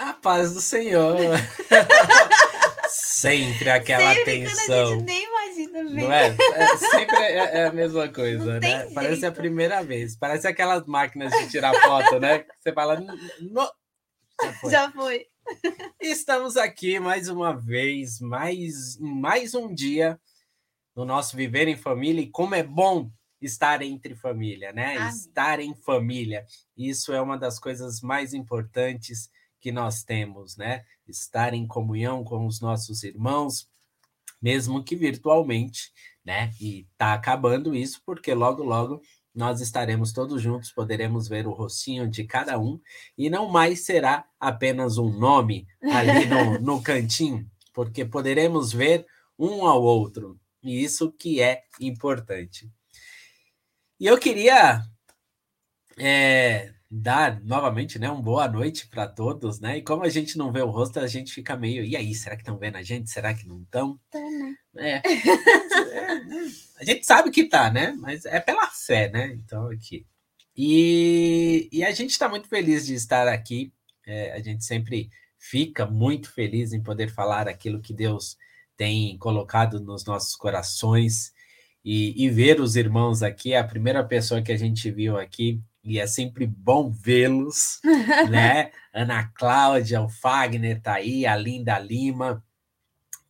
A paz do Senhor. sempre aquela Sempre quando a tensão. gente nem imagina ver. Não é? É, sempre é, é a mesma coisa, Não tem né? Parece a jeito. primeira vez. Parece aquelas máquinas de tirar foto, né? Você fala. "No-" Já foi. Já foi. Estamos aqui mais uma vez, mais mais um dia no nosso Viver em Família. E como é bom estar entre família, né? Amém. Estar em família. Isso é uma das coisas mais importantes que nós temos, né? Estar em comunhão com os nossos irmãos, mesmo que virtualmente, né? E tá acabando isso porque logo logo nós estaremos todos juntos, poderemos ver o rostinho de cada um e não mais será apenas um nome ali no, no cantinho, porque poderemos ver um ao outro, e isso que é importante. E eu queria é, dar novamente né, uma boa noite para todos, né? E como a gente não vê o rosto, a gente fica meio, e aí, será que estão vendo a gente? Será que não estão? Né? É. É, né? A gente sabe que tá, né? Mas é pela fé, né? Então, aqui. E, e a gente está muito feliz de estar aqui. É, a gente sempre fica muito feliz em poder falar aquilo que Deus tem colocado nos nossos corações e, e ver os irmãos aqui. É a primeira pessoa que a gente viu aqui e é sempre bom vê-los, né? Ana Cláudia, o Fagner tá aí, a Linda Lima.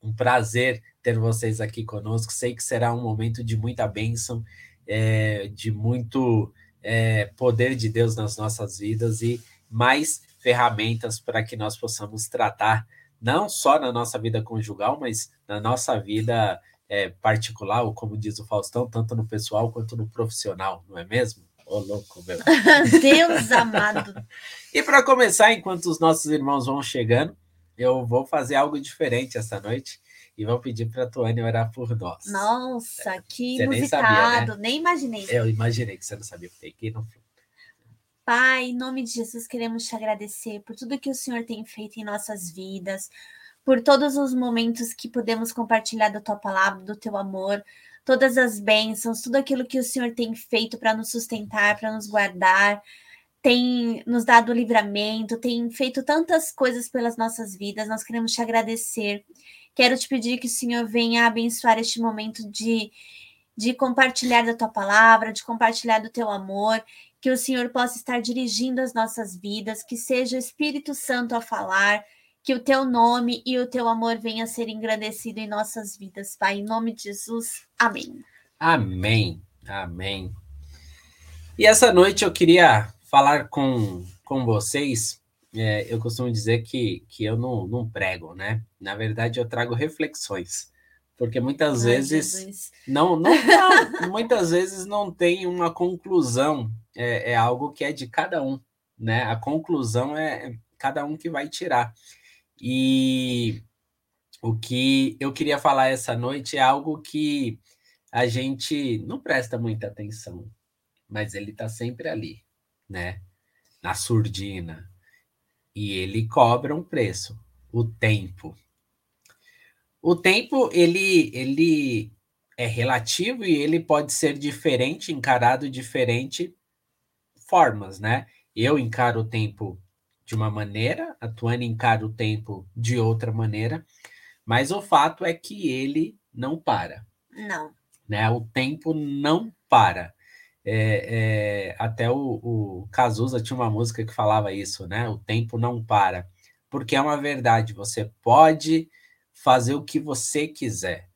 Um prazer ter vocês aqui conosco. Sei que será um momento de muita bênção, é, de muito é, poder de Deus nas nossas vidas e mais ferramentas para que nós possamos tratar, não só na nossa vida conjugal, mas na nossa vida é, particular, ou como diz o Faustão, tanto no pessoal quanto no profissional, não é mesmo? Ô, louco, meu. Deus amado. E para começar, enquanto os nossos irmãos vão chegando, eu vou fazer algo diferente essa noite e vou pedir para a Tuane orar por nós. Nossa, que Você nem inusitado. sabia, né? Nem imaginei. Eu imaginei que você não sabia, peguei não Pai, em nome de Jesus, queremos te agradecer por tudo que o Senhor tem feito em nossas vidas, por todos os momentos que podemos compartilhar da tua palavra, do teu amor, todas as bênçãos, tudo aquilo que o Senhor tem feito para nos sustentar, para nos guardar, tem nos dado livramento, tem feito tantas coisas pelas nossas vidas. Nós queremos te agradecer. Quero te pedir que o Senhor venha abençoar este momento de, de compartilhar da tua palavra, de compartilhar do teu amor, que o Senhor possa estar dirigindo as nossas vidas, que seja o Espírito Santo a falar, que o teu nome e o teu amor venha a ser engrandecido em nossas vidas, Pai. Em nome de Jesus. Amém. Amém, amém. E essa noite eu queria falar com, com vocês. é, eu costumo dizer que, que eu não, não prego, né? Na verdade, eu trago reflexões. Porque muitas Ai, vezes Jesus. não, não, não, muitas vezes não tem uma conclusão, é, é algo que é de cada um, né? A conclusão é cada um que vai tirar. E o que eu queria falar essa noite é algo que a gente não presta muita atenção, mas ele está sempre ali, né? Na surdina. E ele cobra um preço, o tempo. O tempo, ele, ele é relativo e ele pode ser diferente, encarado de diferente formas, né? Eu encaro o tempo de uma maneira, a Tuane encara o tempo de outra maneira, mas o fato é que ele não para, Não. né? O tempo não para. É, é, até o, o Cazuza tinha uma música que falava isso, né? O tempo não para, porque é uma verdade. Você pode fazer o que você quiser,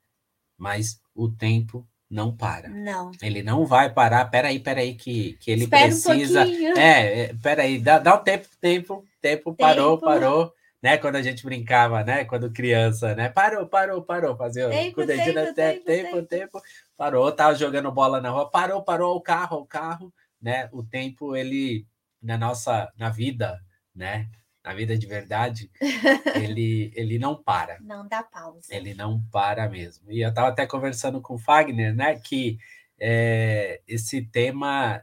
mas o tempo não para. Não. Ele não vai parar. Peraí, peraí, que, que ele Espera um precisa. pouquinho. é, é, peraí, dá, dá um tempo, tempo, tempo, parou, Tempo. parou. Né, quando a gente brincava, né? Quando criança, né? Parou, parou, parou. Fazia Tempo, com dedinho, tempo, tempo, tempo, tempo, tempo. Parou, tava jogando bola na rua. Parou, parou o carro, o carro, né? O tempo, ele, na nossa, na vida, né? Na vida de verdade, ele, ele não para. Não dá pausa. Ele não para mesmo. E eu estava até conversando com o Fagner, né? Que é, esse tema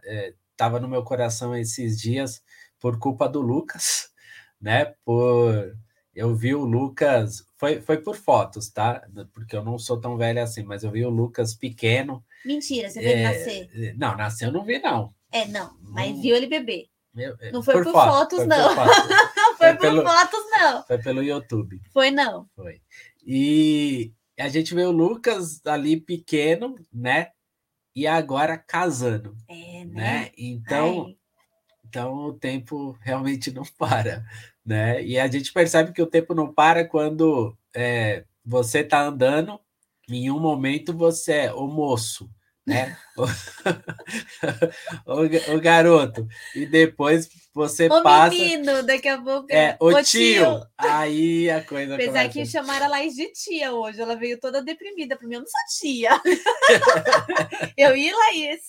estava no meu coração esses dias por culpa do Lucas, né? Por eu vi o Lucas, foi, foi por fotos, tá? Porque eu não sou tão velho assim, mas eu vi o Lucas pequeno. Mentira, você viu ele É, nascer? Não, nasceu eu não vi, não. É, não. Mas Hum. viu ele beber. Eu, não foi por, por fotos, fotos, foi não. Por fotos. não foi, foi por pelo, fotos, não. Foi pelo YouTube. Foi, não. Foi. E a gente vê o Lucas ali pequeno, né? E agora casando. É, né? né? Então, então o tempo realmente não para, né? E a gente percebe que o tempo não para quando é, você está andando, em um momento você é o moço, né? o, o, garoto. E depois você o passa. O menino, daqui a pouco. É, o, o tio. tio. Aí a coisa. Apesar que chamaram a Laís de tia hoje, ela veio toda deprimida. Para mim, eu não sou tia. eu ia, Laís.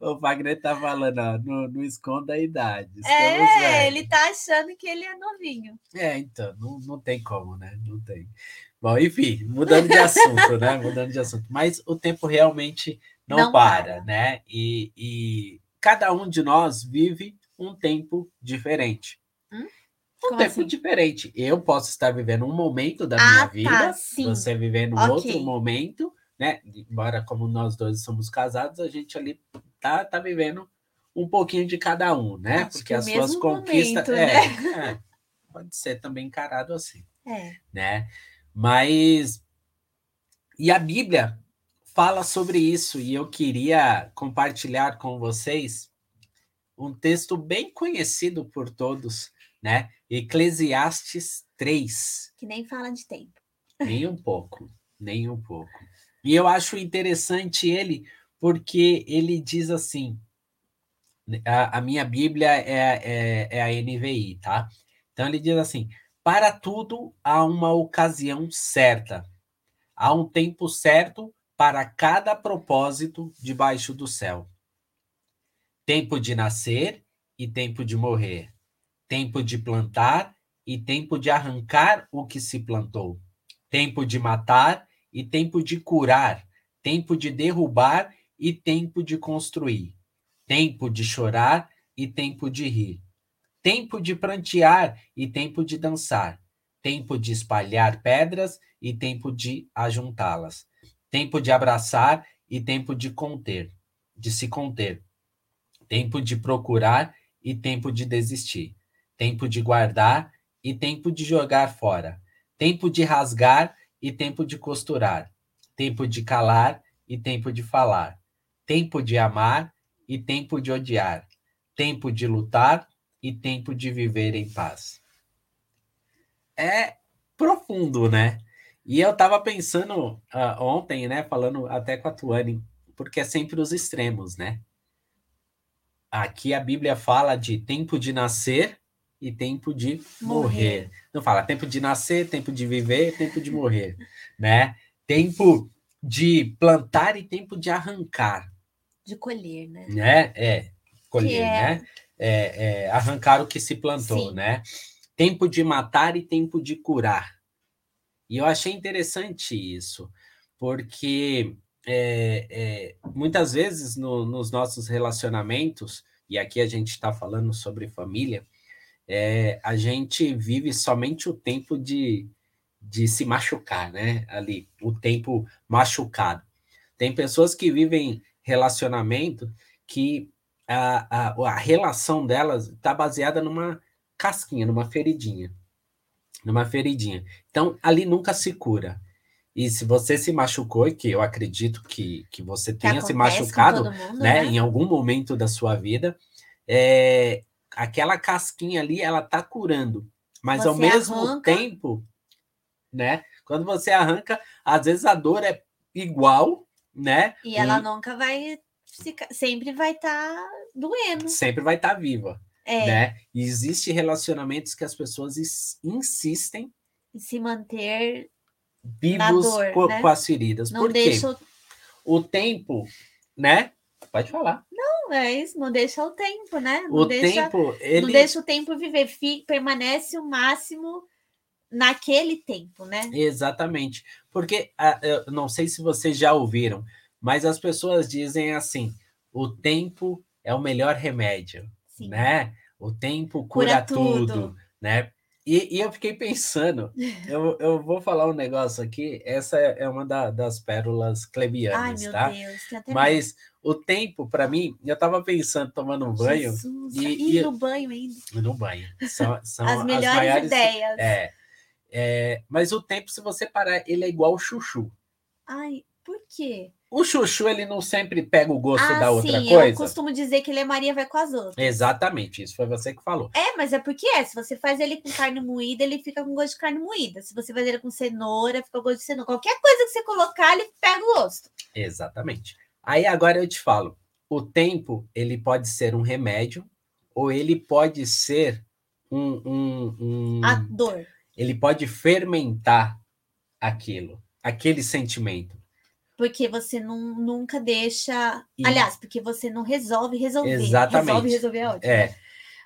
O Wagner tá falando, ó, não, não esconda a idade. É, ele tá achando que ele é novinho. É, então, não, não tem como, né? Não tem. Bom, enfim, mudando de assunto, né? Mudando de assunto. Mas o tempo realmente não, não para, para, né? E, e, cada um de nós vive um tempo diferente. Hum? Um Como tempo assim? diferente. Eu posso estar vivendo um momento da minha ah, tá, vida, tá, você vivendo okay. outro momento, né? Embora como nós dois somos casados, a gente ali tá, tá vivendo um pouquinho de cada um, né? Acho Porque as suas conquistas. Momento, é, né? é, pode ser também encarado assim. É. Né? Mas. E a Bíblia fala sobre isso, e eu queria compartilhar com vocês um texto bem conhecido por todos, né? Eclesiastes 3. Que nem fala de tempo. Nem um pouco, nem um pouco. E eu acho interessante ele, porque ele diz assim: a, a minha Bíblia é, é, é a NVI, tá? Então ele diz assim: para tudo há uma ocasião certa. Há um tempo certo para cada propósito debaixo do céu. Tempo de nascer e tempo de morrer. Tempo de plantar e tempo de arrancar o que se plantou. Tempo de matar e tempo de curar. Tempo de derrubar e tempo de construir. Tempo de chorar e tempo de rir tempo de prantear e tempo de dançar, tempo de espalhar pedras e tempo de ajuntá-las, tempo de abraçar e tempo de conter, de se conter, tempo de procurar e tempo de desistir, tempo de guardar e tempo de jogar fora, tempo de rasgar e tempo de costurar, tempo de calar e tempo de falar, tempo de amar e tempo de odiar, tempo de lutar e tempo de viver em paz. É profundo, né? E eu estava pensando uh, ontem, né, falando até com a Tuane, porque é sempre os extremos, né? Aqui a Bíblia fala de tempo de nascer e tempo de morrer. morrer. Não fala tempo de nascer, tempo de viver, tempo de morrer, né? Tempo de plantar e tempo de arrancar. De colher, né? né? É, colher, é... né? É, é, arrancar o que se plantou, Sim. né? Tempo de matar e tempo de curar. E eu achei interessante isso, porque é, é, muitas vezes no, nos nossos relacionamentos, e aqui a gente está falando sobre família, é, a gente vive somente o tempo de, de se machucar, né? Ali, o tempo machucado. Tem pessoas que vivem relacionamento que a, a, a relação delas está baseada numa casquinha, numa feridinha. Numa feridinha. Então, ali nunca se cura. E se você se machucou, e que eu acredito que, que você tenha que se machucado mundo, né, né, em algum momento da sua vida, é, aquela casquinha ali, ela tá curando. Mas você ao mesmo arranca... tempo, né? Quando você arranca, às vezes a dor é igual, né? E ela nunca vai sempre vai estar tá doendo. Sempre vai estar tá viva. É. Né? E existe relacionamentos que as pessoas insistem em se manter vivos dor, com, né? com, as feridas. Não Por deixa quê? O tempo, né? Pode falar. Não, é isso, não deixa o tempo, né? Não o deixa, tempo, ele... não deixa o tempo viver, fica, permanece o máximo naquele tempo, né? Exatamente. Porque eu não sei se vocês já ouviram, mas as pessoas dizem assim: o tempo é o melhor remédio, Sim. né? O tempo cura, cura tudo. tudo. né? E, e, eu fiquei pensando, eu, eu vou falar um negócio aqui, essa é uma da, das pérolas clebianas, Ai, tá? Deus, Mas o tempo, para mim, eu tava pensando, tomando um banho. Jesus, e, e, no banho ainda. No banho. São, são as melhores as maiores, ideias. É, é, mas o tempo, se você parar, ele é igual o chuchu. Ai, por quê? O chuchu, ele não sempre pega o gosto ah, da outra sim, coisa? eu costumo dizer que ele é Maria vai com as outras. Exatamente, isso foi você que falou. É, mas é porque é. Se você faz ele com carne moída, ele fica com gosto de carne moída. Se você faz ele com cenoura, fica com gosto de cenoura. Qualquer coisa que você colocar, ele pega o gosto. Exatamente. Aí agora eu te falo, o tempo, ele pode ser um remédio ou ele pode ser um... um, um... A dor. Ele pode fermentar aquilo, aquele sentimento. Porque você não, nunca deixa. E... Aliás, porque você não resolve resolver. Exatamente. Resolve resolver é ótimo. É.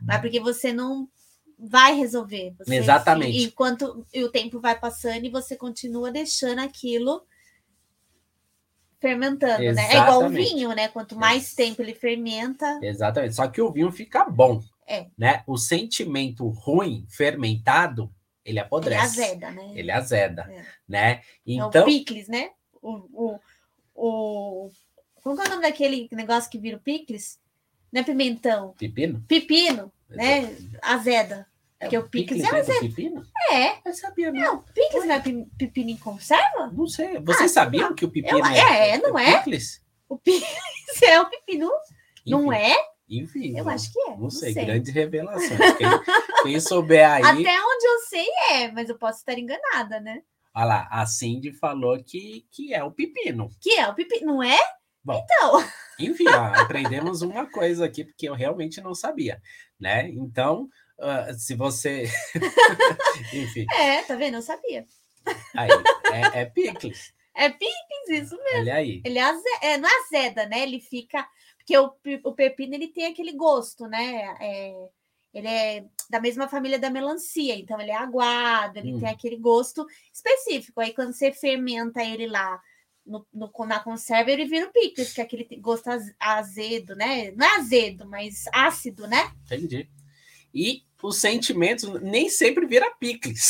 Mas porque você não vai resolver. Você, Exatamente. Enquanto o tempo vai passando e você continua deixando aquilo fermentando, Exatamente. né? É igual o vinho, né? Quanto mais tempo ele fermenta. Exatamente. Só que o vinho fica bom. É. Né? O sentimento ruim, fermentado, ele apodrece. Ele azeda, né? Ele azeda, é. né? Então, é o picles, né? O, o, o. Como é o nome daquele negócio que vira o picles? Não é pimentão? Pepino? Pepino, né? Azeda. É, que o picles é azeda. Pepino? É. Eu sabia, não. Não, picles não é pepino em conserva? Não sei. Vocês ah, sabiam não. que o pepino eu, é, é, não é? Picles? O picles é o pepino. Não é? Enfim. Eu acho que é. Não, não sei, sei. grandes revelações. Quem, quem souber aí. Até onde eu sei é, mas eu posso estar enganada, né? Olha lá, a Cindy falou que, que é o pepino. Que é o pepino, não é? Bom, então. Enfim, ó, aprendemos uma coisa aqui, porque eu realmente não sabia, né? Então, uh, se você. enfim. É, tá vendo? Eu sabia. Aí, é, é picles. É picles, isso mesmo. Olha aí. Ele é, é, não é azeda, né? Ele fica. Porque o, o pepino ele tem aquele gosto, né? É, ele é da mesma família da melancia, então ele é aguado, ele hum. tem aquele gosto específico. Aí quando você fermenta ele lá no, no, na conserva, ele vira o picles, que é aquele gosto azedo, né? Não é azedo, mas ácido, né? Entendi. E os sentimentos nem sempre vira picles.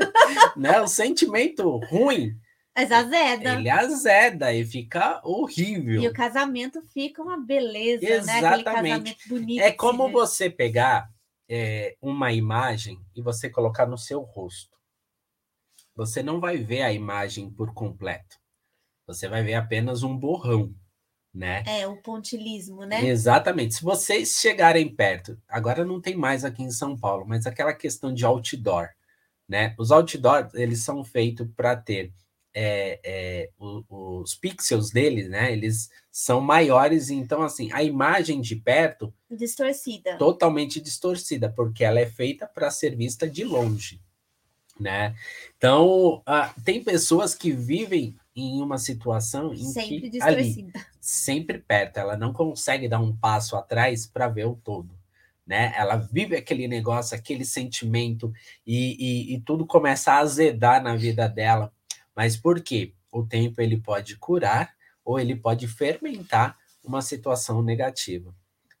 né? O sentimento ruim mas azeda. Ele azeda e fica horrível. E o casamento fica uma beleza, Exatamente. né? Aquele casamento bonito. É como você pegar é, uma imagem e você colocar no seu rosto. Você não vai ver a imagem por completo. Você vai ver apenas um borrão, né? É, o pontilismo, né? Exatamente. Se vocês chegarem perto, agora não tem mais aqui em São Paulo, mas aquela questão de outdoor, né? Os outdoors, eles são feitos para ter é, é, o, os pixels dele, né? Eles são maiores, então assim, a imagem de perto distorcida, totalmente distorcida, porque ela é feita para ser vista de longe, né? Então uh, tem pessoas que vivem em uma situação em sempre que distorcida. ali, sempre perto, ela não consegue dar um passo atrás para ver o todo. Né? Ela vive aquele negócio, aquele sentimento, e, e, e tudo começa a azedar na vida dela mas por quê? O tempo ele pode curar ou ele pode fermentar uma situação negativa.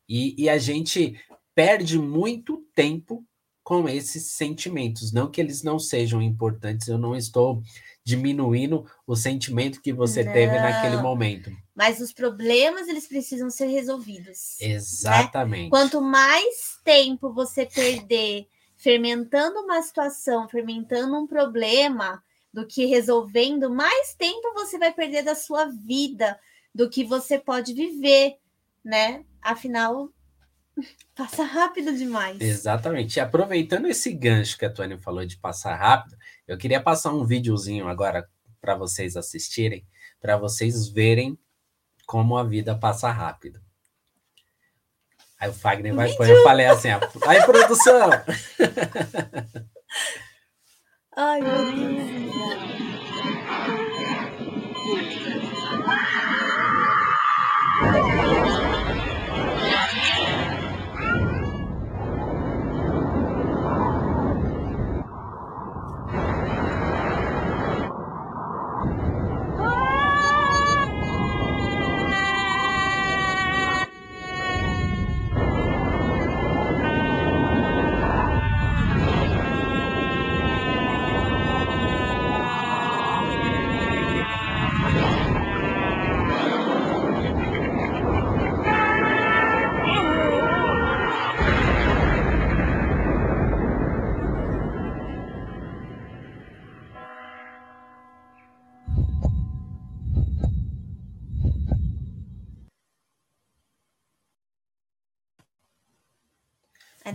E, e a gente perde muito tempo com esses sentimentos. Não que eles não sejam importantes, eu não estou diminuindo o sentimento que você não, teve naquele momento. Mas os problemas, eles precisam ser resolvidos. Né? Exatamente. Né? Quanto mais tempo você perder fermentando uma situação, fermentando um problema, do que resolvendo, mais tempo você vai perder da sua vida do que você pode viver, né? Afinal, passa rápido demais. Exatamente. E aproveitando esse gancho que a Tônia falou de passar rápido, eu queria passar um videozinho agora para vocês assistirem, para vocês verem como a vida passa rápido. Aí o Fagner vai pôr, eu falei assim, aí produção! Ay yok.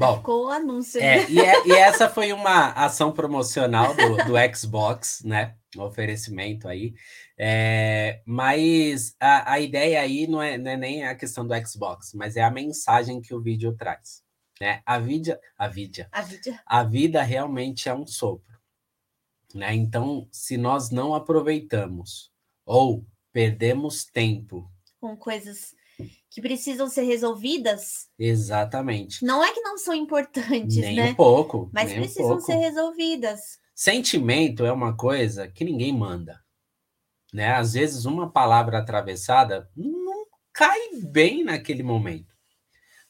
Bom, ficou o anúncio. É, e, é, e, essa foi uma ação promocional do, do Xbox, né? Um oferecimento aí. É, mas a, a ideia aí não é, não é nem a questão do Xbox, mas é a mensagem que o vídeo traz. Né? A vida, a vida, a vida, a vida realmente é um sopro. Né? Então, se nós não aproveitamos ou perdemos tempo com coisas que precisam ser resolvidas. Exatamente. Não é que não são importantes, nem né? Um pouco. Mas precisam um pouco. ser resolvidas. Sentimento é uma coisa que ninguém manda. Né? Às vezes, uma palavra atravessada não cai bem naquele momento.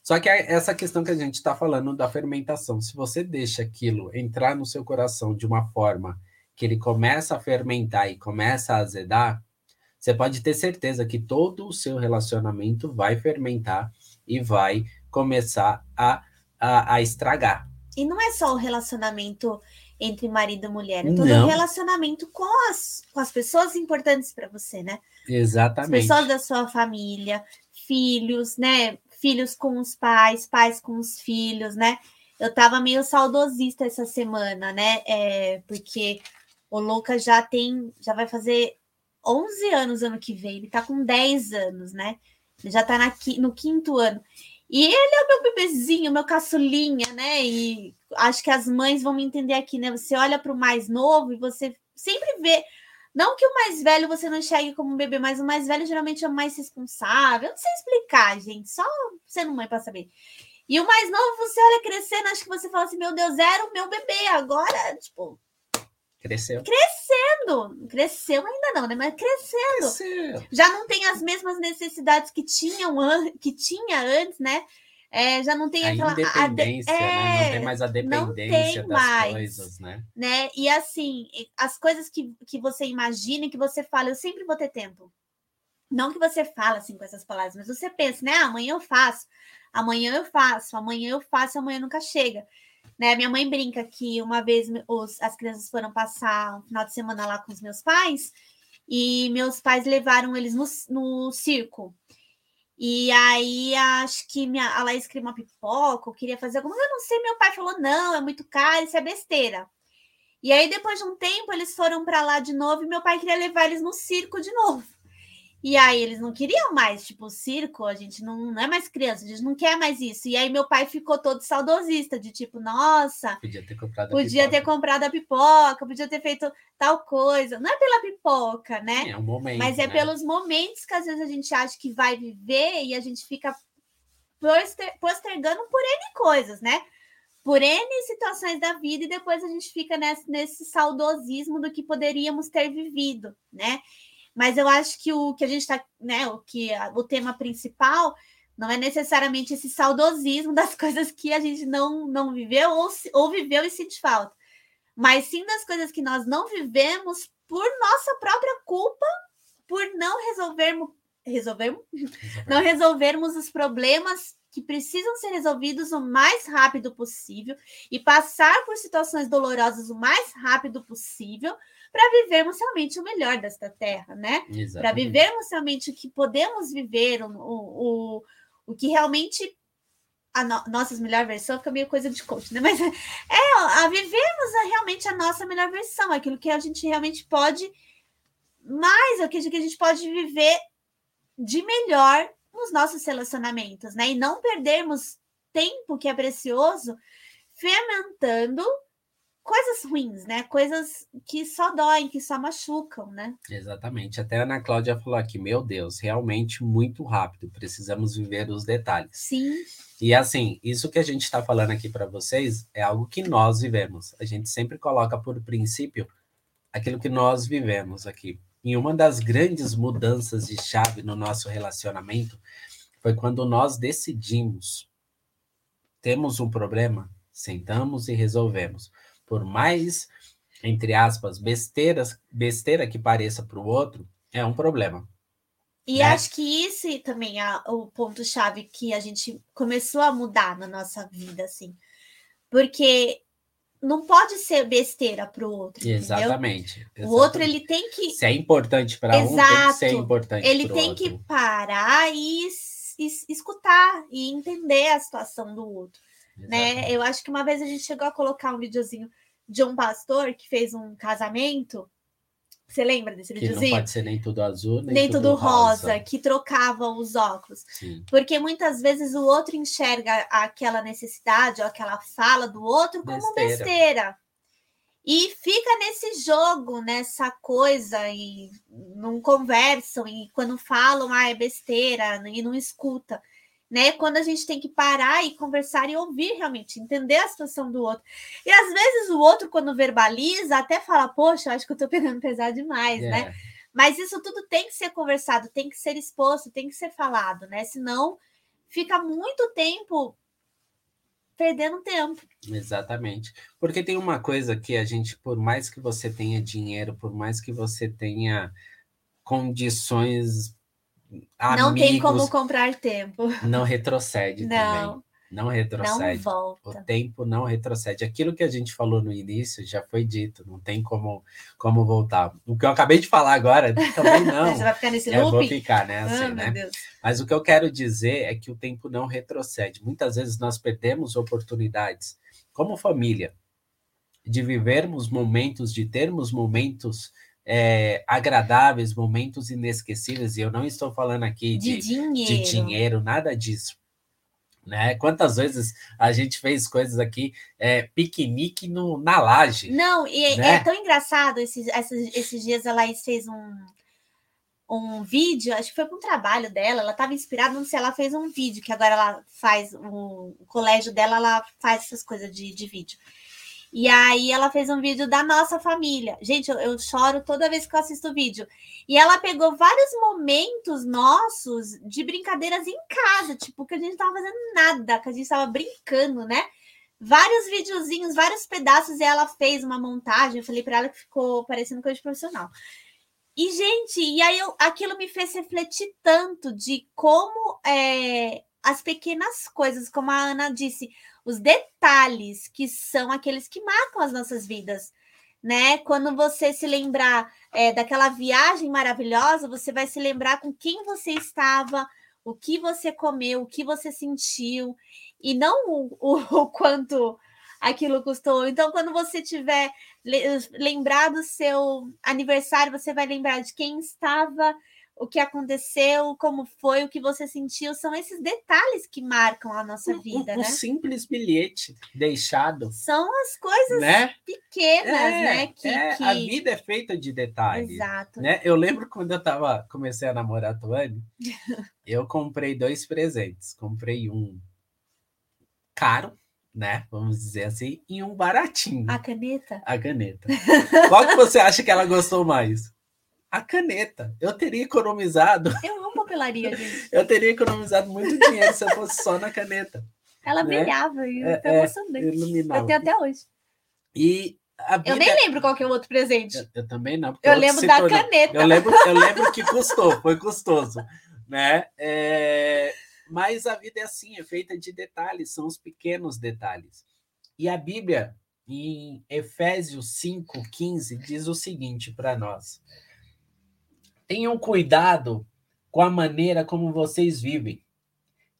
Só que essa questão que a gente está falando da fermentação, se você deixa aquilo entrar no seu coração de uma forma que ele começa a fermentar e começa a azedar, você pode ter certeza que todo o seu relacionamento vai fermentar e vai começar a, a, a estragar. E não é só o relacionamento entre marido e mulher, é todo o relacionamento com as, com as pessoas importantes para você, né? Exatamente. As pessoas da sua família, filhos, né? Filhos com os pais, pais com os filhos, né? Eu tava meio saudosista essa semana, né? É, porque o Lucas já tem, já vai fazer 11 anos ano que vem, ele tá com 10 anos, né? Ele já tá na, no quinto ano. E ele é o meu bebezinho, meu caçulinha, né? E acho que as mães vão me entender aqui, né? Você olha para o mais novo e você sempre vê. Não que o mais velho você não enxergue como um bebê, mas o mais velho geralmente é o mais responsável. Eu não sei explicar, gente, só sendo mãe para saber. E o mais novo, você olha crescendo, acho que você fala assim: meu Deus, era o meu bebê, agora, tipo, Cresceu. Crescendo. Cresceu ainda não, né? Mas crescendo. Cresceu. Já não tem as mesmas necessidades que, tinham que tinha antes, né? É, já não tem a aquela. Independência, é, né? Não tem mais a dependência das mais, coisas, né? né? E assim, as coisas que, que você imagina e que você fala, eu sempre vou ter tempo. Não que você fala assim com essas palavras, mas você pensa, né? Amanhã eu faço, amanhã eu faço, amanhã eu faço, amanhã nunca chega. Né? Minha mãe brinca que uma vez os, as crianças foram passar um final de semana lá com os meus pais e meus pais levaram eles no, no circo. E aí, acho que minha, a Laís queria uma pipoca, queria fazer alguma coisa, eu não sei. Meu pai falou: não, é muito caro, isso é besteira. E aí, depois de um tempo, eles foram para lá de novo e meu pai queria levar eles no circo de novo. E aí eles não queriam mais, tipo, circo, a gente não, não é mais criança, a gente não quer mais isso. E aí meu pai ficou todo saudosista, de tipo, nossa, podia ter comprado a podia pipoca. ter comprado a pipoca, podia ter feito tal coisa. Não é pela pipoca, né? É um momento. Mas é né? pelos momentos que às vezes a gente acha que vai viver e a gente fica poster, postergando por N coisas, né? Por N situações da vida, e depois a gente fica nesse, nesse saudosismo do que poderíamos ter vivido, né? Mas eu acho que o que a gente está, né, o que o tema principal não é necessariamente esse saudosismo das coisas que a gente não, não viveu ou, ou viveu e sente falta, mas sim das coisas que nós não vivemos por nossa própria culpa, por não resolvermos, resolvermos? não resolvermos os problemas que precisam ser resolvidos o mais rápido possível e passar por situações dolorosas o mais rápido possível para vivermos realmente o melhor desta terra, né? Para vivermos realmente o que podemos viver, o, o, o que realmente a no, nossa melhor versão fica meio coisa de coach, né? Mas é a vivermos a, realmente a nossa melhor versão, aquilo que a gente realmente pode mais, aquilo que a gente pode viver de melhor nos nossos relacionamentos, né? E não perdermos tempo que é precioso fermentando coisas ruins, né? Coisas que só doem, que só machucam, né? Exatamente. Até a Ana Cláudia falou aqui, meu Deus, realmente muito rápido, precisamos viver os detalhes. Sim. E assim, isso que a gente está falando aqui para vocês é algo que nós vivemos. A gente sempre coloca por princípio aquilo que nós vivemos aqui. E uma das grandes mudanças de chave no nosso relacionamento foi quando nós decidimos temos um problema, sentamos e resolvemos por mais, entre aspas, besteiras, besteira que pareça para o outro, é um problema. E né? acho que esse também é o ponto-chave que a gente começou a mudar na nossa vida, assim. Porque não pode ser besteira para o outro. Exatamente, exatamente, O outro ele tem que. Se é importante para um, tem que ser importante. Ele tem outro. que parar e, e escutar e entender a situação do outro. né? Eu acho que uma vez a gente chegou a colocar um videozinho de um pastor que fez um casamento. Você lembra desse que videozinho? Não pode ser nem tudo azul, nem, nem tudo, tudo rosa, rosa, que trocava os óculos. Sim. Porque muitas vezes o outro enxerga aquela necessidade ou aquela fala do outro como Besteira. besteira. E fica nesse jogo, nessa coisa, e não conversam, e quando falam, ah, é besteira, e não escuta. Né? Quando a gente tem que parar e conversar e ouvir realmente, entender a situação do outro. E às vezes o outro, quando verbaliza, até fala, poxa, acho que eu tô pegando pesado demais, É. né? Mas isso tudo tem que ser conversado, tem que ser exposto, tem que ser falado, né? Senão fica muito tempo perdendo tempo. Exatamente. Porque tem uma coisa que a gente, por mais que você tenha dinheiro, por mais que você tenha condições, não tem como amigos, comprar tempo. não retrocede também. Não, Não não retrocede. O volta. tempo não retrocede. Aquilo que a gente falou no início já foi dito, não tem como, como voltar. O que eu acabei de falar agora também não. Você vai ficar nesse Eu vou looping? ficar Ah, nessa, né? Deus. Mas o que eu quero dizer é que o tempo não retrocede. Muitas vezes nós perdemos oportunidades, como família, de vivermos momentos, de termos momentos é, agradáveis, momentos inesquecíveis. E eu não estou falando aqui De, de, dinheiro. de dinheiro, nada disso. Né? Quantas vezes a gente fez coisas aqui, é, piquenique no, na laje. Não, e é- Né? é tão engraçado. Esses, esses, esses dias a Laís fez um, um vídeo, acho que foi para um trabalho dela. Ela estava inspirada, não sei, ela fez um vídeo, que agora ela faz, o, o colégio dela, ela faz essas coisas de, de vídeo. E aí ela fez um vídeo da nossa família. Gente, eu, eu choro toda vez que eu assisto o vídeo. E ela pegou vários momentos nossos de brincadeiras em casa, tipo, que a gente tava fazendo nada, que a gente tava brincando, né? Vários videozinhos, vários pedaços, e ela fez uma montagem. Eu falei para ela que ficou parecendo coisa de profissional. E, gente, e aí eu, aquilo me fez refletir tanto de como é, as pequenas coisas, como a Ana disse, os detalhes que são aqueles que marcam as nossas vidas, né? Quando você se lembrar é, daquela viagem maravilhosa, você vai se lembrar com quem você estava, o que você comeu, o que você sentiu, e não o, o, o quanto aquilo custou. Então, quando você tiver le- lembrar do seu aniversário, você vai lembrar de quem estava, o que aconteceu, como foi, o que você sentiu. São esses detalhes que marcam a nossa Um- vida, um, né? simples bilhete deixado, São as coisas né? pequenas, É, né? Que, é, que... A vida é feita de detalhes. Exato. Né? Eu lembro quando eu tava, comecei a namorar a Tuane, eu comprei dois presentes. Comprei um caro, né? Vamos dizer assim, e um baratinho. A caneta? A caneta. Qual que você acha que ela gostou mais? A caneta. Eu teria economizado, Eu amo papelaria, gente. eu teria economizado muito dinheiro se eu fosse só na caneta. Ela Né? brilhava e É, tô é, emocionante. Iluminava. Eu tenho até hoje. E vida... Eu nem lembro qual que é o outro presente. Eu, eu também não. Eu lembro da tornou- caneta. Eu lembro, eu lembro que custou, foi custoso, né? É, mas a vida é assim, é feita de detalhes, são os pequenos detalhes. E a Bíblia, em Efésios 5:15, diz o seguinte para nós: Tenham cuidado com a maneira como vocês vivem,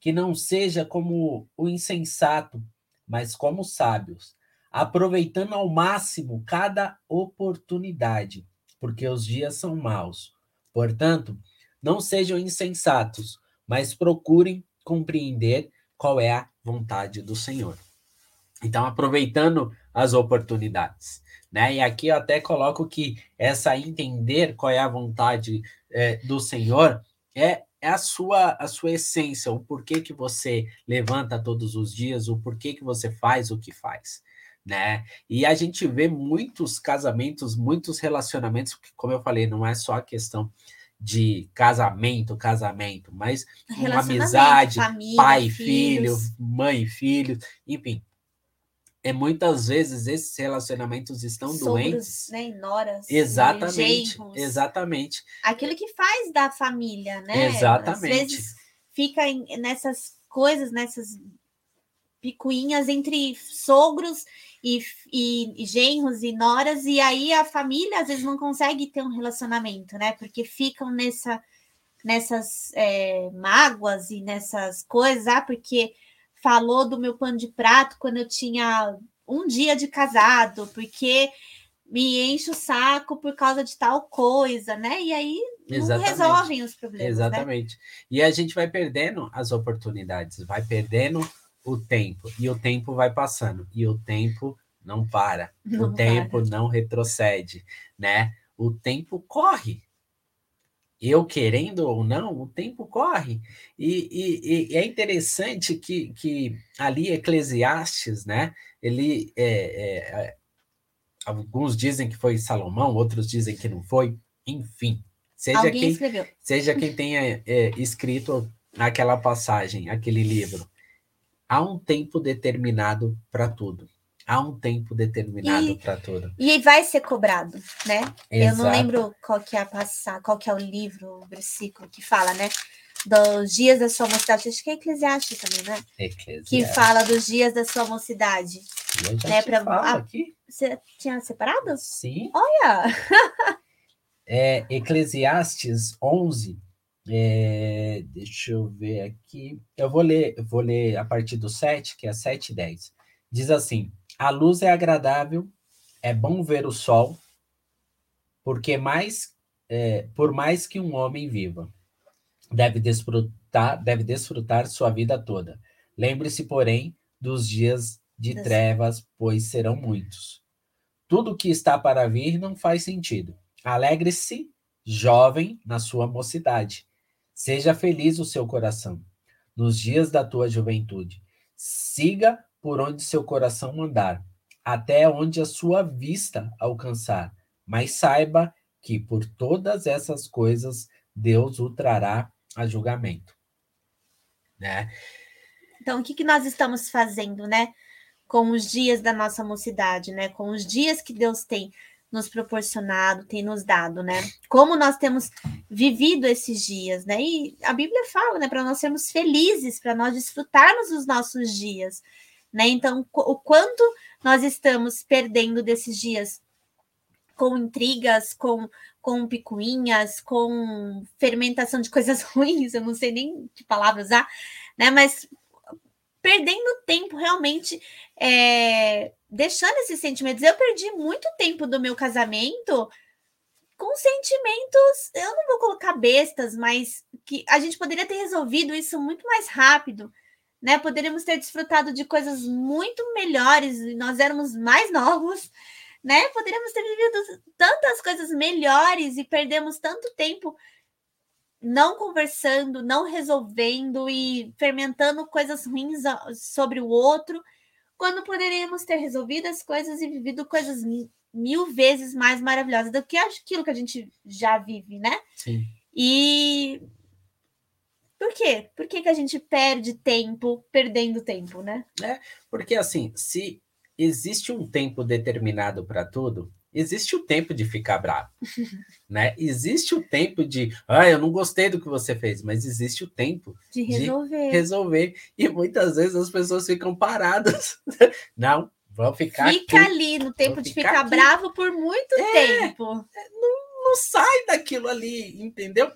que não seja como o insensato, mas como os sábios, aproveitando ao máximo cada oportunidade, porque os dias são maus. Portanto, não sejam insensatos, mas procurem compreender qual é a vontade do Senhor. Então, aproveitando as oportunidades, né? E aqui eu até coloco que essa entender qual é a vontade é, do Senhor é, é a sua a sua essência, o porquê que você levanta todos os dias, o porquê que você faz o que faz, né? E a gente vê muitos casamentos, muitos relacionamentos, que, como eu falei, não é só a questão de casamento, casamento, mas uma amizade, família, pai, filhos. filho, mãe, filho, enfim. É muitas vezes esses relacionamentos estão sogros, doentes. né, noras, e Exatamente, genros. exatamente. Aquilo que faz da família, né? Exatamente. Às vezes fica nessas coisas, nessas picuinhas entre sogros e, e, e genros e noras, e aí a família às vezes não consegue ter um relacionamento, né? Porque ficam nessa, nessas é, mágoas e nessas coisas, ah, porque falou do meu pano de prato quando eu tinha um dia de casado, porque me enche o saco por causa de tal coisa, né? E aí não Exatamente. resolvem os problemas. Né? Exatamente. E a gente vai perdendo as oportunidades, vai perdendo o tempo, e o tempo vai passando, e o tempo não para, Não o tempo não retrocede, né? O tempo corre. Eu querendo ou não, o tempo corre. E, e- e é interessante que, que ali Eclesiastes, né? Ele é, é, alguns dizem que foi Salomão, outros dizem que não foi. Enfim, seja Alguém quem escreveu. seja quem tenha é, escrito aquela passagem, aquele livro. Há um tempo determinado para tudo. Há um tempo determinado para tudo. E vai ser cobrado, né? Eu não Exato. lembro qual que é a passar, qual que é o livro, o versículo que fala, né? Dos dias da sua mocidade. Acho que é Eclesiastes também, né? Que Eclesiastes. fala dos dias da sua mocidade. Eu já né, pra- falo ah. aqui. Você tinha separado? Sim. Olha! É, Eclesiastes 11. é, deixa eu ver aqui. Eu vou ler, eu vou ler a partir do 7, que é 7 e 10. Diz assim: A luz é agradável, é bom ver o sol, porque mais, é, por mais que um homem viva, deve desfrutar, deve desfrutar sua vida toda. Lembre-se, porém, dos dias de trevas, pois serão muitos. Tudo que está para vir não faz sentido. Alegre-se, jovem, na sua mocidade. Seja feliz o seu coração, nos dias da tua juventude. Siga por onde seu coração mandar, até onde a sua vista alcançar. Mas saiba que por todas essas coisas Deus o trará a julgamento. Né? Então, o que, que nós estamos fazendo, né? Com os dias da nossa mocidade, né? Com os dias que Deus tem nos proporcionado, tem nos dado, né? Como nós temos vivido esses dias, né? E a Bíblia fala, né? Para nós sermos felizes, para nós desfrutarmos dos nossos dias, né? Então, o quanto nós estamos perdendo desses dias com intrigas, com, com picuinhas, com fermentação de coisas ruins, eu não sei nem que palavra usar, né? Mas perdendo tempo realmente, é, deixando esses sentimentos. Eu perdi muito tempo do meu casamento com sentimentos, eu não vou colocar bestas, mas que a gente poderia ter resolvido isso muito mais rápido, né? Poderíamos ter desfrutado de coisas muito melhores, e nós éramos mais novos, né? Poderíamos ter vivido tantas coisas melhores e perdemos tanto tempo não conversando, não resolvendo e fermentando coisas ruins sobre o outro, quando poderíamos ter resolvido as coisas e vivido coisas mi- mil vezes mais maravilhosas do que aquilo que a gente já vive, né? Sim. E por quê? Por que, que a gente perde tempo perdendo tempo, né? Porque assim, se existe um tempo determinado para tudo, existe o tempo de ficar bravo, né? Existe o tempo de, ah, eu não gostei do que você fez, mas existe o tempo De De resolver. resolver. E muitas vezes as pessoas ficam paradas. Não, vão ficar Fica aqui, ali no tempo de ficar ficar bravo por muito tempo. não sai daquilo ali, entendeu?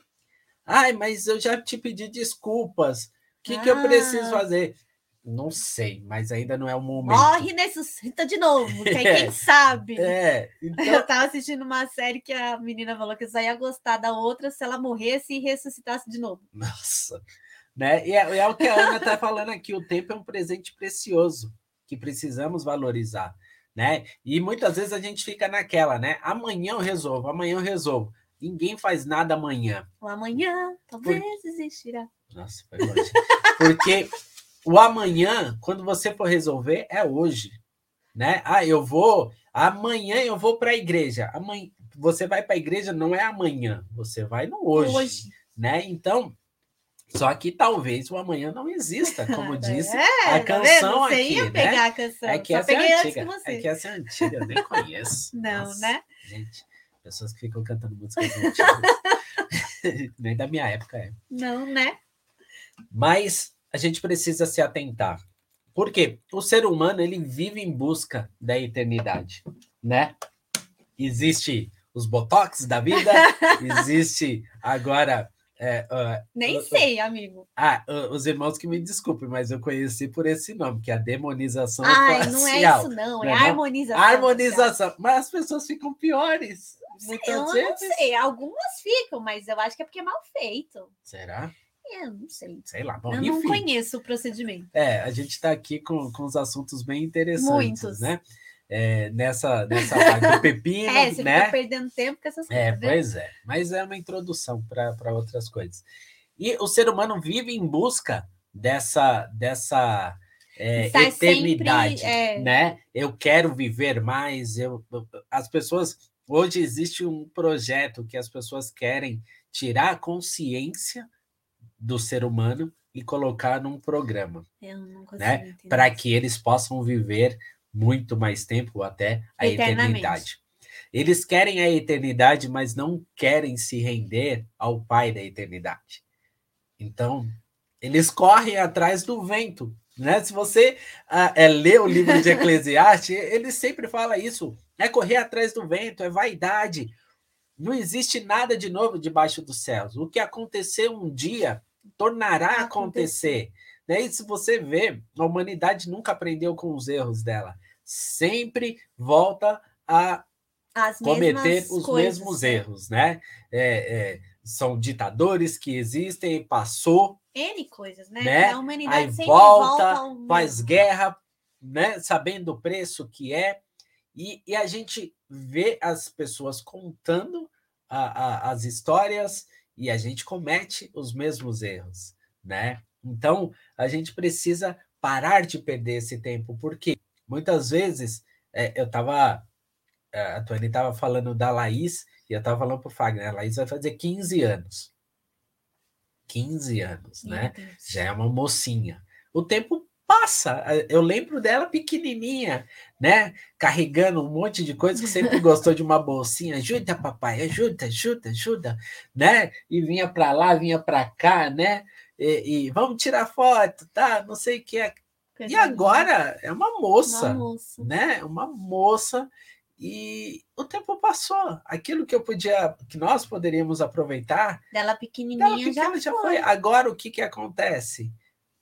Ai, mas eu já te pedi desculpas. O que, que eu preciso Ah. fazer? Não sei, mas ainda não é o momento. Morre e ressuscita de novo, que É. quem sabe. É, então, Eu tava assistindo uma série que a menina falou que só ia gostar da outra se ela morresse e ressuscitasse de novo. nossa. Né? E é, é o que a Ana está falando aqui: o tempo é um presente precioso que precisamos valorizar. Né? E muitas vezes a gente fica naquela, né? Amanhã eu resolvo, amanhã eu resolvo. Ninguém faz nada amanhã. O amanhã talvez existirá. Nossa, foi longe. Porque o amanhã, quando você for resolver, é hoje. Né? Ah, eu vou. Amanhã eu vou para a igreja. Amanhã, você vai para a igreja, não é amanhã, você vai no hoje. Né? Então, só que talvez o amanhã não exista, como disse. é, a canção Você aqui, ia né? pegar a canção. É que só essa é antiga. que você. É que essa é antiga, eu nem conheço. Não, Nossa, né? Gente, pessoas que ficam cantando músicas antigas. nem da minha época é. Não, né? Mas a gente precisa se atentar. Por quê? O ser humano ele vive em busca da eternidade, né? Existe os botox da vida, existe agora É, uh, Nem uh, sei, amigo. Ah, os irmãos que me desculpem, mas eu conheci por esse nome, que é a demonização Ai, facial. não é isso, não. É, Não é não? harmonização. Harmonização. Mas as pessoas ficam piores. facial. Eu Muitas não vezes. sei. Algumas ficam, mas eu acho que é porque é mal feito. Será? Eu não sei. Sei lá. Bom, eu não enfim. conheço o procedimento. É, a gente está aqui com, com os assuntos bem interessantes, Muitos. né? É, nessa, nessa parte do pepino, É, você né? perdendo tempo com essas É, coisas. viu? pois é. Mas é uma introdução para outras coisas. E o ser humano vive em busca dessa, dessa é, Estar sempre, eternidade, é. né? Eu quero viver mais. Eu, as pessoas hoje existe um projeto que as pessoas querem tirar a consciência do ser humano e colocar num programa Eu não consigo né, para que eles possam viver muito mais tempo até a eternidade. Eles querem a eternidade, mas não querem se render ao Pai da eternidade. Então, eles correm atrás do vento. Né? Se você ah, é, lê o livro de Eclesiastes, ele sempre fala isso: é correr atrás do vento, é vaidade. Não existe nada de novo debaixo dos céus. O que aconteceu um dia tornará a acontecer. Né? E se você vê, a humanidade nunca aprendeu com os erros dela. Sempre volta a As cometer os coisas, mesmos erros, né? É, é, são ditadores que existem, passou, N coisas, né? Né? A humanidade aí sempre volta, volta faz guerra, né? Sabendo o preço que é, e, e a gente vê as pessoas contando a- a- as histórias e a gente comete os mesmos erros, né? Então a gente precisa parar de perder esse tempo, porque muitas vezes é, eu estava. A Tony estava falando da Laís e eu estava falando para o Fagner, a Laís vai fazer 15 anos. 15 anos, Meu né? Deus. já é uma mocinha. O tempo passa. Eu lembro dela pequenininha, né? Carregando um monte de coisa que sempre gostou de uma bolsinha. Ajuda, papai, ajuda, ajuda, ajuda, né? E vinha para lá, vinha para cá, né? E, e vamos tirar foto, tá? Não sei o que é. Coisa E agora é uma moça, Uma moça. né? Uma moça. E o tempo passou. Aquilo que eu podia, que nós poderíamos aproveitar, Dela ela pequenininha já, pequena já foi. foi. Agora, o que, que acontece?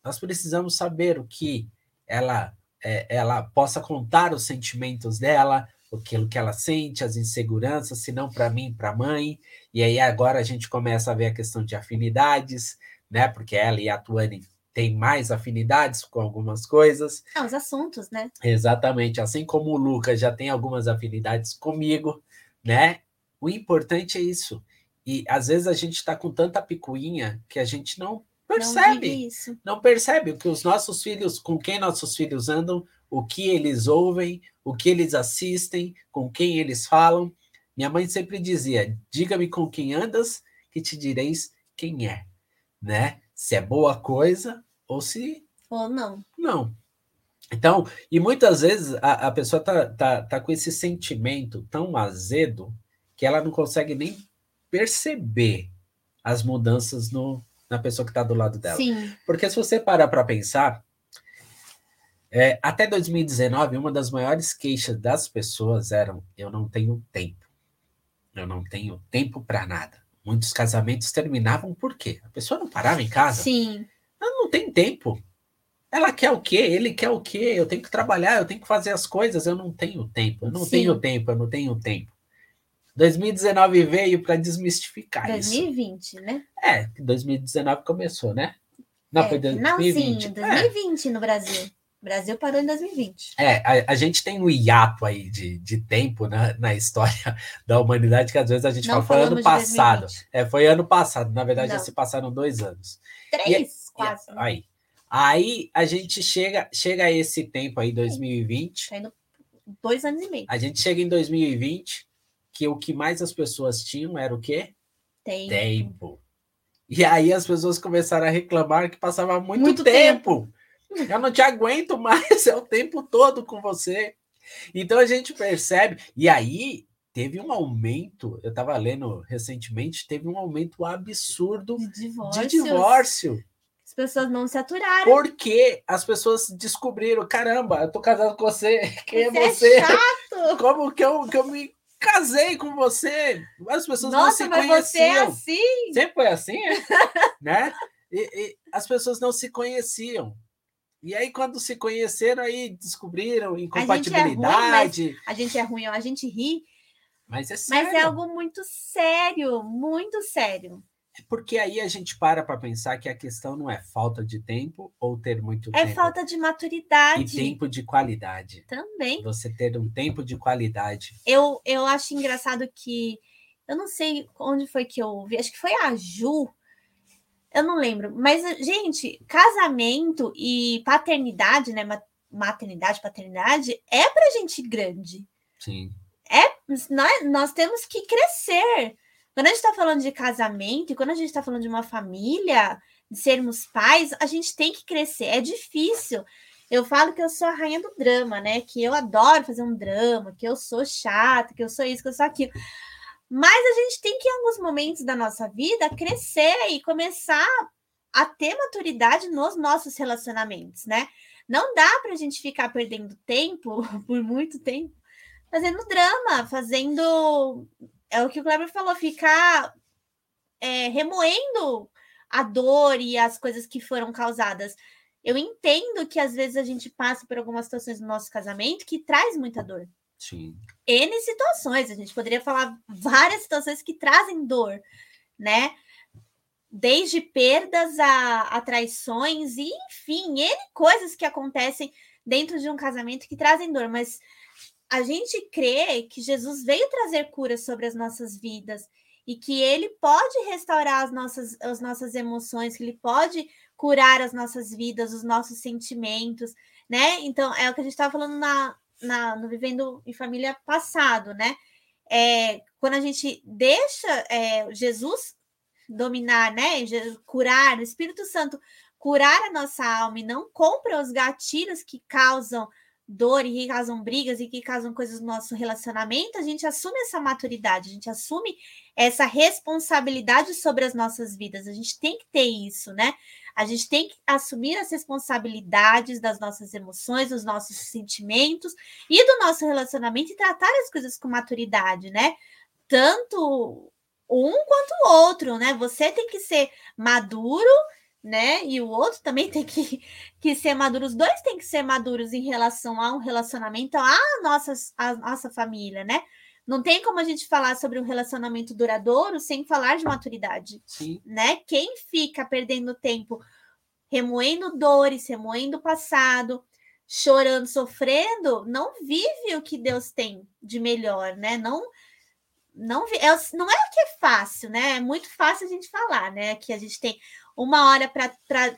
Nós precisamos saber o que ela, é, ela possa contar os sentimentos dela, aquilo que ela sente, as inseguranças, se não para mim, para a mãe. E aí agora a gente começa a ver a questão de afinidades, né? Porque ela e a Tuane têm mais afinidades com algumas coisas. Ah, os assuntos, né? Exatamente, assim como o Lucas já tem algumas afinidades comigo, né? O importante é isso. E às vezes a gente está com tanta picuinha que a gente não Não percebe, isso. não percebe o que os nossos filhos, com quem nossos filhos andam, o que eles ouvem, o que eles assistem, com quem eles falam. Minha mãe sempre dizia: diga-me com quem andas, que te direis quem é, né? Se é boa coisa ou se Ou não. não. Então, e muitas vezes a, a pessoa tá, tá, tá com esse sentimento tão azedo que ela não consegue nem perceber as mudanças no, na pessoa que está do lado dela. Sim. Porque se você parar para pensar, é, até 2019, uma das maiores queixas das pessoas eram: eu não tenho tempo. Eu não tenho tempo para nada. Muitos casamentos terminavam por quê? A pessoa não parava em casa. Sim. Ela não tem tempo. Ela quer o quê? Ele quer o quê? Eu tenho que trabalhar, eu tenho que fazer as coisas, eu não tenho tempo, eu não Sim. tenho tempo, eu não tenho tempo. 2019 veio para desmistificar isso. 2020, né? É, 2019 começou, né? Não, é, foi finalzinho, 2020. É, 2020 no Brasil. Brasil parou em 2020. É, a, a gente tem um hiato aí de, de tempo na, na história da humanidade, que às vezes a gente Não fala, foi ano passado. 2020. É, foi ano passado, na verdade já Não. se passaram dois anos. Três, E- quase. né? Aí. Aí a gente chega, chega a esse tempo aí, 2020. Tá indo dois anos e meio. A gente chega em 2020, que o que mais as pessoas tinham era o quê? Tem. Tempo. E aí as pessoas começaram a reclamar que passava muito, Muito tempo. Eu não te aguento mais, é o tempo todo com você. Então a gente percebe. E aí teve um aumento, eu estava lendo recentemente, teve um aumento absurdo De divórcio. de divórcio. As pessoas não se aturaram. Porque as pessoas descobriram, caramba, eu tô casado com você, quem é Você é chato. Como que eu, que eu me casei com você. As pessoas Nossa, não se mas conheciam. você é assim? Sempre foi assim, é? né? E, e as pessoas não se conheciam. E aí, quando se conheceram, aí descobriram incompatibilidade. A gente é ruim, a gente, é ruim, a gente ri. Mas é sério. Mas é algo muito sério, muito sério. É porque aí a gente para para pensar que a questão não é falta de tempo ou ter muito é tempo. É falta de maturidade. E tempo de qualidade. Também. Você ter um tempo de qualidade. Eu, eu acho engraçado que. Eu não sei onde foi que eu vi, acho que foi a Ju. Eu não lembro. Mas, gente, casamento e paternidade, né? Maternidade, paternidade, é pra gente grande. Sim. É, nós, nós temos que crescer. Quando a gente está falando de casamento e quando a gente está falando de uma família, de sermos pais, a gente tem que crescer. É difícil. Eu falo que eu sou a rainha do drama, né? Que eu adoro fazer um drama, que eu sou chata, que eu sou isso, que eu sou aquilo. Mas a gente tem que, em alguns momentos da nossa vida, crescer e começar a ter maturidade nos nossos relacionamentos, né? Não dá para a gente ficar perdendo tempo por muito tempo fazendo drama, fazendo é o que o Kleber falou, ficar é, remoendo a dor e as coisas que foram causadas. Eu entendo que às vezes a gente passa por algumas situações no nosso casamento que traz muita dor. Sim. N situações, a gente poderia falar várias situações que trazem dor, né? Desde perdas a, a traições, e enfim, N coisas que acontecem dentro de um casamento que trazem dor, mas a gente crê que Jesus veio trazer cura sobre as nossas vidas e que ele pode restaurar as nossas, as nossas emoções, que ele pode curar as nossas vidas, os nossos sentimentos, né? Então, é o que a gente estava falando na, na, no Vivendo em Família passado, né? É, quando a gente deixa é, Jesus dominar, né? Curar, o Espírito Santo curar a nossa alma e não compra os gatilhos que causam dor e que causam brigas e que causam coisas no nosso relacionamento, a gente assume essa maturidade, a gente assume essa responsabilidade sobre as nossas vidas. A gente tem que ter isso, né? A gente tem que assumir as responsabilidades das nossas emoções, dos nossos sentimentos e do nosso relacionamento e tratar as coisas com maturidade, né? Tanto um quanto o outro, né? Você tem que ser maduro né? E o outro também tem que, que ser maduro. Os dois têm que ser maduros em relação a um relacionamento, a nossa, a nossa família, né? Não tem como a gente falar sobre um relacionamento duradouro sem falar de maturidade, Sim. né? Quem fica perdendo tempo remoendo dores, remoendo o passado, chorando, sofrendo, não vive o que Deus tem de melhor, né? Não não, é, não é que é fácil, né? É muito fácil a gente falar, né? Que a gente tem uma hora para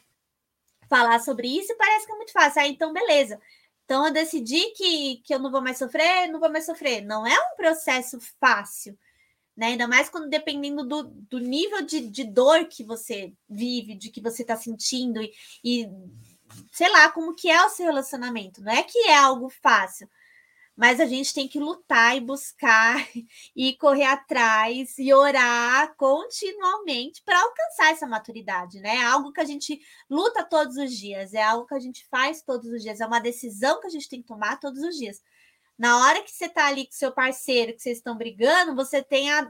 falar sobre isso e parece que é muito fácil. Ah, então, beleza. Então, eu decidi que, que eu não vou mais sofrer, não vou mais sofrer. Não é um processo fácil, né? Ainda mais quando dependendo do, do nível de, de dor que você vive, de que você está sentindo e, e sei lá, como que é o seu relacionamento. Não é que é algo fácil, mas a gente tem que lutar e buscar e correr atrás e orar continuamente para alcançar essa maturidade, né? É algo que a gente luta todos os dias, é algo que a gente faz todos os dias, é uma decisão que a gente tem que tomar todos os dias. Na hora que você está ali com seu parceiro, que vocês estão brigando, você tem a,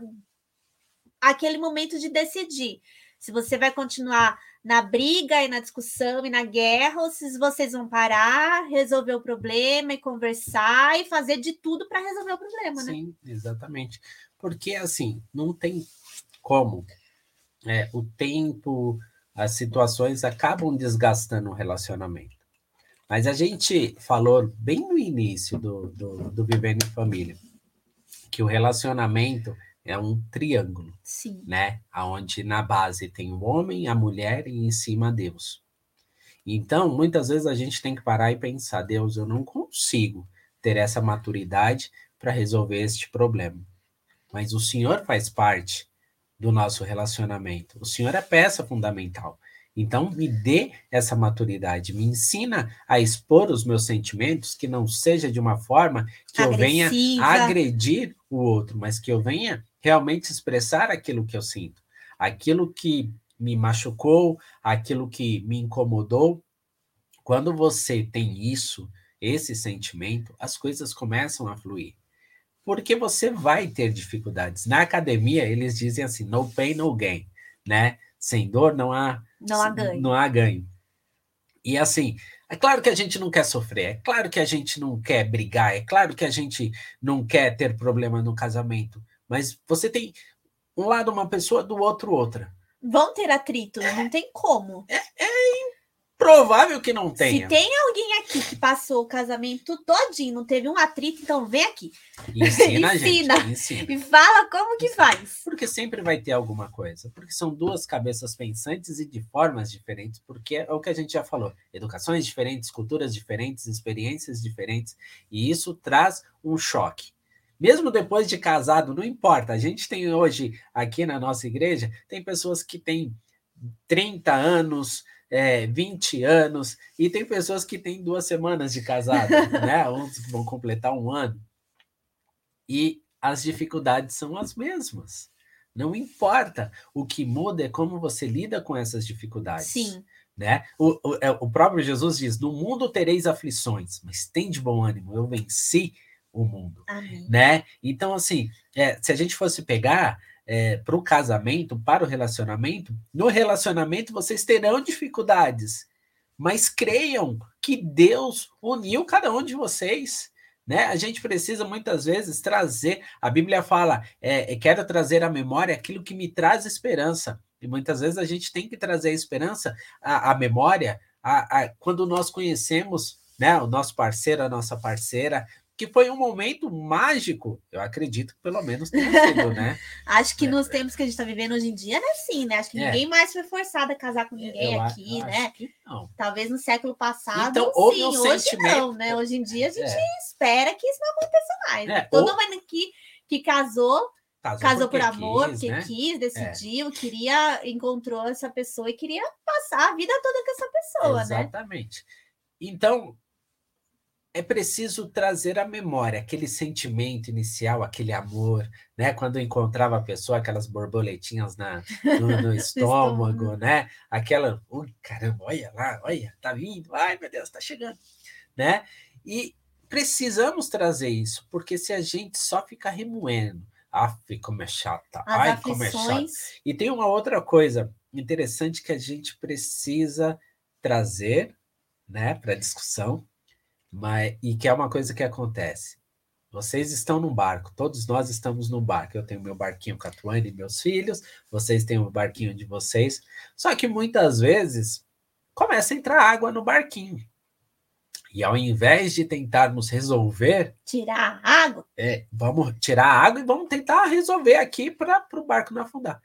aquele momento de decidir se você vai continuar na briga e na discussão e na guerra, ou se vocês vão parar, resolver o problema e conversar e fazer de tudo para resolver o problema, Sim, né? Sim, exatamente. Porque assim, não tem como. É, o tempo, as situações acabam desgastando o relacionamento. Mas a gente falou bem no início do, do, do Vivendo em Família que o relacionamento é um triângulo, Sim. né? Aonde na base tem o homem, a mulher e em cima Deus. Então, muitas vezes a gente tem que parar e pensar, Deus, eu não consigo ter essa maturidade para resolver este problema. Mas o Senhor faz parte do nosso relacionamento. O Senhor é peça fundamental. Então, me dê essa maturidade, me ensina a expor os meus sentimentos, que não seja de uma forma que Agressiva. eu venha agredir o outro, mas que eu venha realmente expressar aquilo que eu sinto, aquilo que me machucou, aquilo que me incomodou. Quando você tem isso, esse sentimento, as coisas começam a fluir. porque você vai ter dificuldades. Na academia, eles dizem assim: no pain, no gain, né? Sem dor não há, não há ganho. Não há ganho. E assim, é claro que a gente não quer sofrer, é claro que a gente não quer brigar, é claro que a gente não quer ter problema no casamento, mas você tem um lado uma pessoa, do outro outra. Vão ter atrito, não tem como. É, é provável que não tenha. Se tem alguém aqui que passou o casamento todinho, não teve um atrito, então vem aqui. Ensina, ensina, gente, ensina. E fala como que faz. Porque sempre vai ter alguma coisa. Porque são duas cabeças pensantes e de formas diferentes. Porque é o que a gente já falou. Educações diferentes, culturas diferentes, experiências diferentes. E isso traz um choque. Mesmo depois de casado, não importa. A gente tem hoje, aqui na nossa igreja, tem pessoas que têm 30 anos, é, 20 anos, e tem pessoas que têm duas semanas de casado, né? Uns vão completar um ano. E as dificuldades são as mesmas. Não importa. O que muda é como você lida com essas dificuldades. Sim. Né? O, o, é, o próprio Jesus diz: No mundo tereis aflições, mas tem de bom ânimo, eu venci o mundo. Amém. Né? Então, assim, é, se a gente fosse pegar é, para o casamento, para o relacionamento, no relacionamento vocês terão dificuldades, mas creiam que Deus uniu cada um de vocês. Né? A gente precisa muitas vezes trazer, a Bíblia fala, é, é, quero trazer à memória aquilo que me traz esperança. E muitas vezes a gente tem que trazer a esperança, a, a memória, a, a, quando nós conhecemos né, o nosso parceiro, a nossa parceira, que foi um momento mágico, eu acredito que pelo menos tenha sido, né? Acho que é, nos tempos que a gente está vivendo hoje em dia não é assim, né? Acho que é. ninguém mais foi forçado a casar com ninguém eu aqui, né? Talvez no século passado, então, sim, hoje sentimento... não, né? Hoje em dia a gente é. espera que isso não aconteça mais. Né? Todo mundo que, que casou Casou, casou por amor, quis, porque né? quis, decidiu, é. queria, encontrou essa pessoa e queria passar a vida toda com essa pessoa, Exatamente. né? Exatamente. Então, é preciso trazer à memória aquele sentimento inicial, aquele amor, né? Quando encontrava a pessoa, aquelas borboletinhas na, no, no estômago, né? Aquela, ui, caramba, olha lá, olha, tá vindo, ai meu Deus, tá chegando, né? E precisamos trazer isso, porque se a gente só ficar remoendo, af, como é chata, As ai, aflições. como é chata. E tem uma outra coisa interessante que a gente precisa trazer, né, para discussão, mas, e que é uma coisa que acontece. Vocês estão num barco, todos nós estamos num barco. Eu tenho meu barquinho com a Tuane e meus filhos, vocês têm o barquinho de vocês. Só que muitas vezes começa a entrar água no barquinho. E ao invés de tentarmos resolver. Tirar a água? É, vamos tirar a água e vamos tentar resolver aqui para o barco não afundar.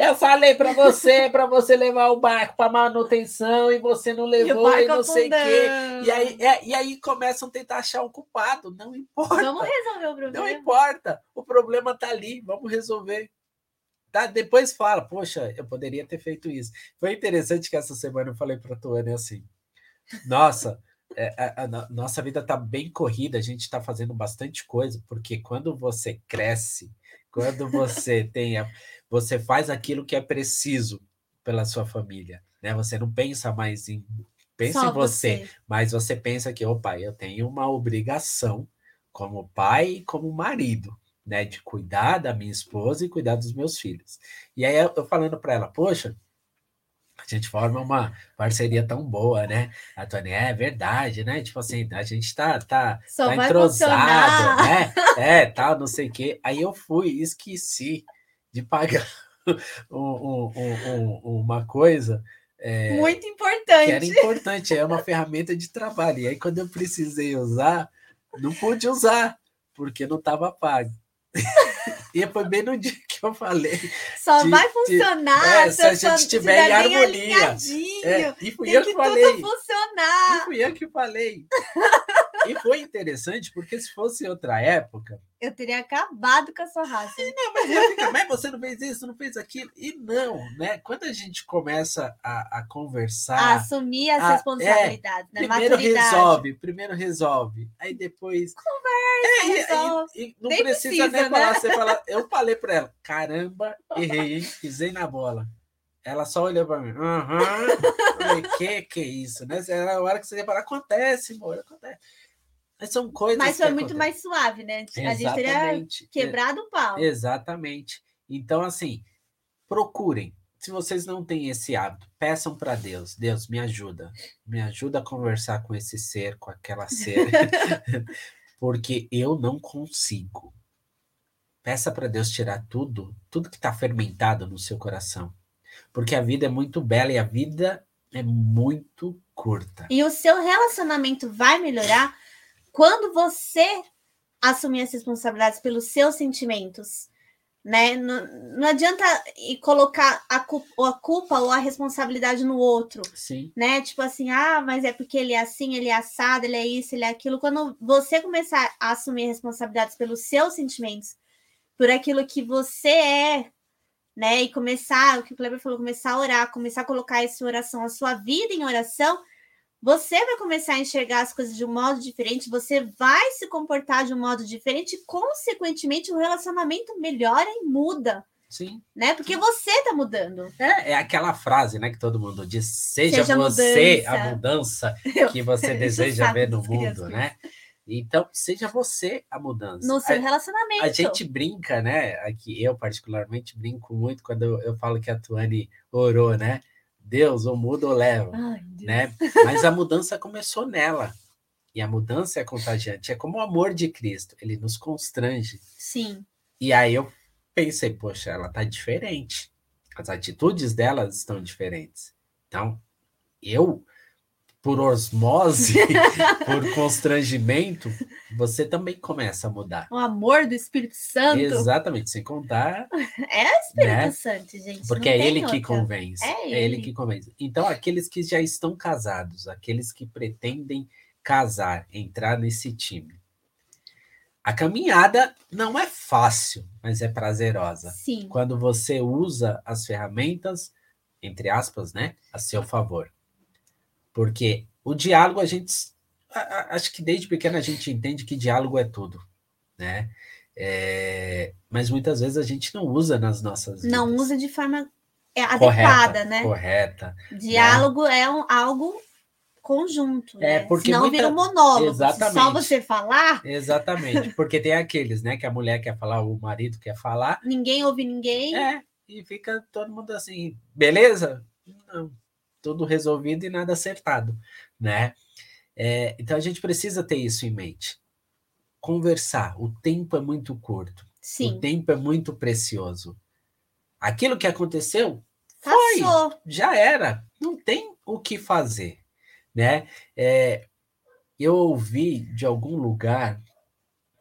Eu falei para você, para você levar o barco para manutenção e você não levou e, e não sei o quê. E aí, é, e aí começam a tentar achar um culpado. Não importa. Vamos resolver o problema. Não importa. O problema está ali. Vamos resolver. Tá? Depois fala, poxa, eu poderia ter feito isso. Foi interessante que essa semana eu falei para a Tuane assim: nossa, é, a, a, a, nossa vida está bem corrida, a gente está fazendo bastante coisa, porque quando você cresce, quando você tem a, você faz aquilo que é preciso pela sua família, né? Você não pensa mais em pensa Só em você, você, mas você pensa que, opa, eu tenho uma obrigação como pai e como marido, né, de cuidar da minha esposa e cuidar dos meus filhos. E aí eu falando para ela, poxa, a gente forma uma parceria tão boa, né? A Tony, é verdade, né? Tipo assim, a gente tá, tá, tá entrosado, né? É, tal, não sei o quê. Aí eu fui esqueci de pagar um, um, um, uma coisa. É, Muito importante. Que era importante, é uma ferramenta de trabalho. E aí, quando eu precisei usar, não pude usar, porque não estava pago. e foi bem no dia que eu falei. Só de, vai funcionar de, é, se a gente estiver em harmonia. É, e fui eu que, que falei. funcionar. E fui eu que falei. E foi interessante, porque se fosse outra época. Eu teria acabado com a sua raça. Não, mas, mas você não fez isso, não fez aquilo. E não, né? Quando a gente começa a, a conversar. A assumir as a, responsabilidades, é, né? Primeiro Maturidade. resolve, primeiro resolve. Aí depois. Conversa, é, resolve. E, e, não nem precisa, precisa nem né? falar. Você fala, eu falei para ela: caramba, errei, hein? Pisei na bola. Ela só olhou para mim. Aham. Uhum. que que é isso, né? Era a hora que você ia falar, acontece, amor, acontece. Mas são coisas. Mas foi muito acontecem. mais suave, né? A gente teria Exatamente. quebrado o pau. Exatamente. Então, assim, procurem. Se vocês não têm esse hábito, peçam para Deus. Deus, me ajuda. Me ajuda a conversar com esse ser, com aquela ser. Porque eu não consigo. Peça para Deus tirar tudo, tudo que está fermentado no seu coração. Porque a vida é muito bela e a vida é muito curta. E o seu relacionamento vai melhorar quando você assumir as responsabilidades pelos seus sentimentos. Né? Não, não adianta ir colocar a culpa, a culpa ou a responsabilidade no outro. Sim. né? Tipo assim, ah, mas é porque ele é assim, ele é assado, ele é isso, ele é aquilo. Quando você começar a assumir responsabilidades pelos seus sentimentos, por aquilo que você é, né? E começar, o que o Kleber falou, começar a orar, começar a colocar essa oração, a sua vida em oração, você vai começar a enxergar as coisas de um modo diferente, você vai se comportar de um modo diferente, e, consequentemente, o relacionamento melhora e muda, Sim. né? Porque você tá mudando. É, é aquela frase, né, que todo mundo diz: seja, Seja você mudança." a mudança que você deseja ver no mundo, né? Então, seja você a mudança. No seu A- relacionamento. A gente brinca, né? Aqui eu particularmente brinco muito quando eu, eu falo que a Tuane orou, né? Deus, ou muda ou leva, Ai, né? Mas a mudança começou nela. E a mudança é contagiante. É como o amor de Cristo, ele nos constrange. Sim. E aí eu pensei, poxa, ela tá diferente. As atitudes dela estão diferentes. Então, eu, por osmose, por constrangimento, você também começa a mudar. O amor do Espírito Santo Exatamente, sem contar, é o Espírito né? Santo, gente. Porque não é tem ele que outra. convence. É É ele ele. que convence. Então, aqueles que já estão casados, aqueles que pretendem casar, entrar nesse time. A caminhada não é fácil, mas é prazerosa. Sim. Quando você usa as ferramentas, entre aspas, né, a seu favor. Porque o diálogo, a gente. a- a- Acho que desde pequeno a gente entende que diálogo é tudo, né? É, mas muitas vezes a gente não usa nas nossas Não vidas. usa de forma é, Correta, adequada, né? Correta. Diálogo é um, algo conjunto. É, né? porque Senão muita- vira um monólogo. Se só Exatamente. você falar, Exatamente. Porque tem aqueles, né, que a mulher quer falar, o marido quer falar, ninguém ouve ninguém. é, e fica todo mundo assim, beleza? Não, tudo resolvido e nada acertado, né? É, então a gente precisa ter isso em mente. Conversar, o tempo é muito curto, o Sim. tempo é muito precioso. Aquilo que aconteceu foi, Passou. já era, não tem o que fazer, né? É, eu ouvi de algum lugar,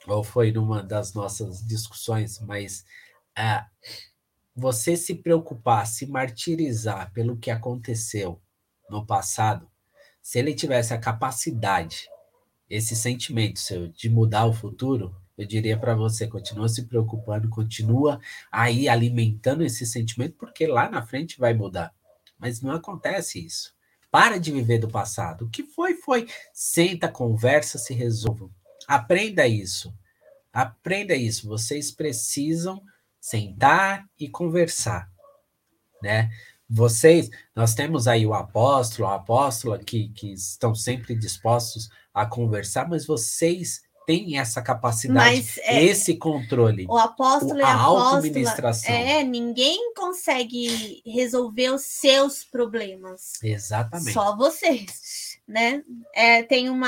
ou foi numa das nossas discussões, mas ah, você se preocupar, se martirizar pelo que aconteceu no passado, se ele tivesse a capacidade, esse sentimento seu de mudar o futuro, eu diria para você, continua se preocupando, continua aí alimentando esse sentimento, porque lá na frente vai mudar. Mas não acontece isso. Para de viver do passado. O que foi, foi. Senta, conversa, se resolvam. Aprenda isso. Aprenda isso. Vocês precisam sentar e conversar, né? Vocês, nós temos aí o apóstolo, a apóstola que, que estão sempre dispostos a conversar, mas vocês têm essa capacidade, Mas é, esse controle. o apóstolo o- e a a apóstola. auto-ministração. É, ninguém consegue resolver os seus problemas. Exatamente. Só vocês, né? É, tem uma.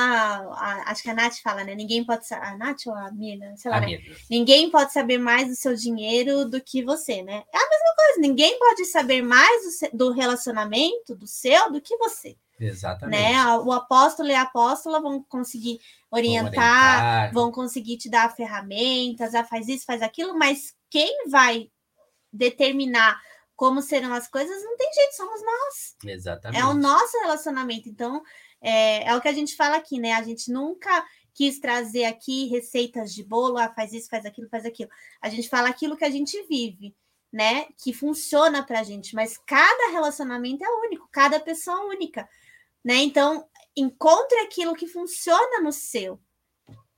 a- acho que a Nath fala, né? Ninguém pode saber. A Nath ou a Mirna? Sei lá, né? Ninguém pode saber mais do seu dinheiro do que você, né? É a mesma coisa. Ninguém pode saber mais do, do relacionamento do seu do que você, Exatamente. né? O apóstolo e a apóstola vão conseguir Vão orientar, vão conseguir te dar ferramentas, ah, faz isso, faz aquilo, mas quem vai determinar como serão as coisas não tem jeito, somos nós. Exatamente. É o nosso relacionamento. Então, é, é o que a gente fala aqui, né? A gente nunca quis trazer aqui receitas de bolo, ah, faz isso, faz aquilo, faz aquilo. A gente fala aquilo que a gente vive, né? Que funciona pra gente, mas cada relacionamento é único, cada pessoa é única, né? Então, encontre aquilo que funciona no seu,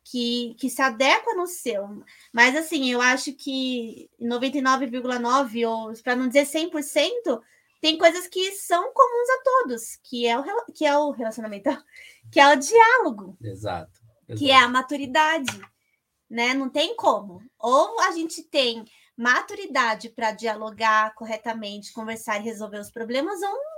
que, que se adequa no seu. Mas, assim, eu acho que 99,9% ou, para não dizer 100%, tem coisas que são comuns a todos, que é o, que é o relacionamento, que é o diálogo, Exato. que é a maturidade, né? Não tem como. Ou a gente tem maturidade para dialogar corretamente, conversar e resolver os problemas, ou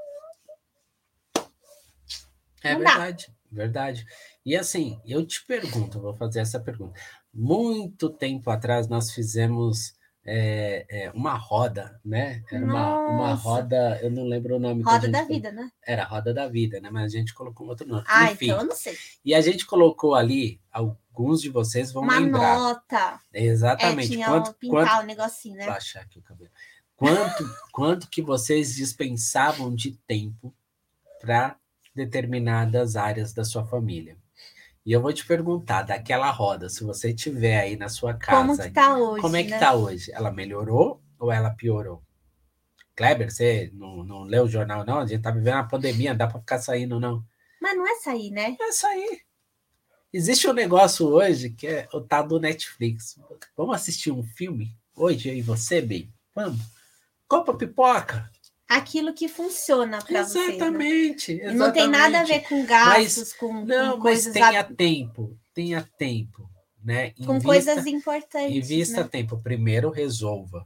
é não verdade, dá. verdade. E assim, eu te pergunto, vou fazer essa pergunta. Muito tempo atrás nós fizemos é, é, uma roda, né? Era uma, uma roda, eu não lembro o nome. Roda da vida, né? Era Roda da Vida, né? Mas a gente colocou outro nome. Ah, Enfim, então eu não sei. E a gente colocou ali, alguns de vocês vão uma lembrar. Uma nota. Exatamente. É, tinha quanto, pintar quanto, o negocinho, né? Vou achar aqui o cabelo. Quanto, quanto que vocês dispensavam de tempo para determinadas áreas da sua família? E eu vou te perguntar, daquela roda, se você tiver aí na sua casa. Como que tá hoje? Como é que né? tá hoje? Ela melhorou ou ela piorou? Kleber, você não, não leu o jornal, não? A gente tá vivendo uma pandemia, não dá para ficar saindo, não. Mas não é sair, né? Não é sair. Existe um negócio hoje que é o tal do Netflix. Vamos assistir um filme hoje, eu e você, bem? Vamos. Compra pipoca aquilo que funciona para você. Né? Exatamente? Não tem nada a ver com gastos, mas, com, não, com coisas. Mas tenha tempo, tenha tempo, né? Invista, com coisas importantes. Invista né? tempo. Primeiro resolva,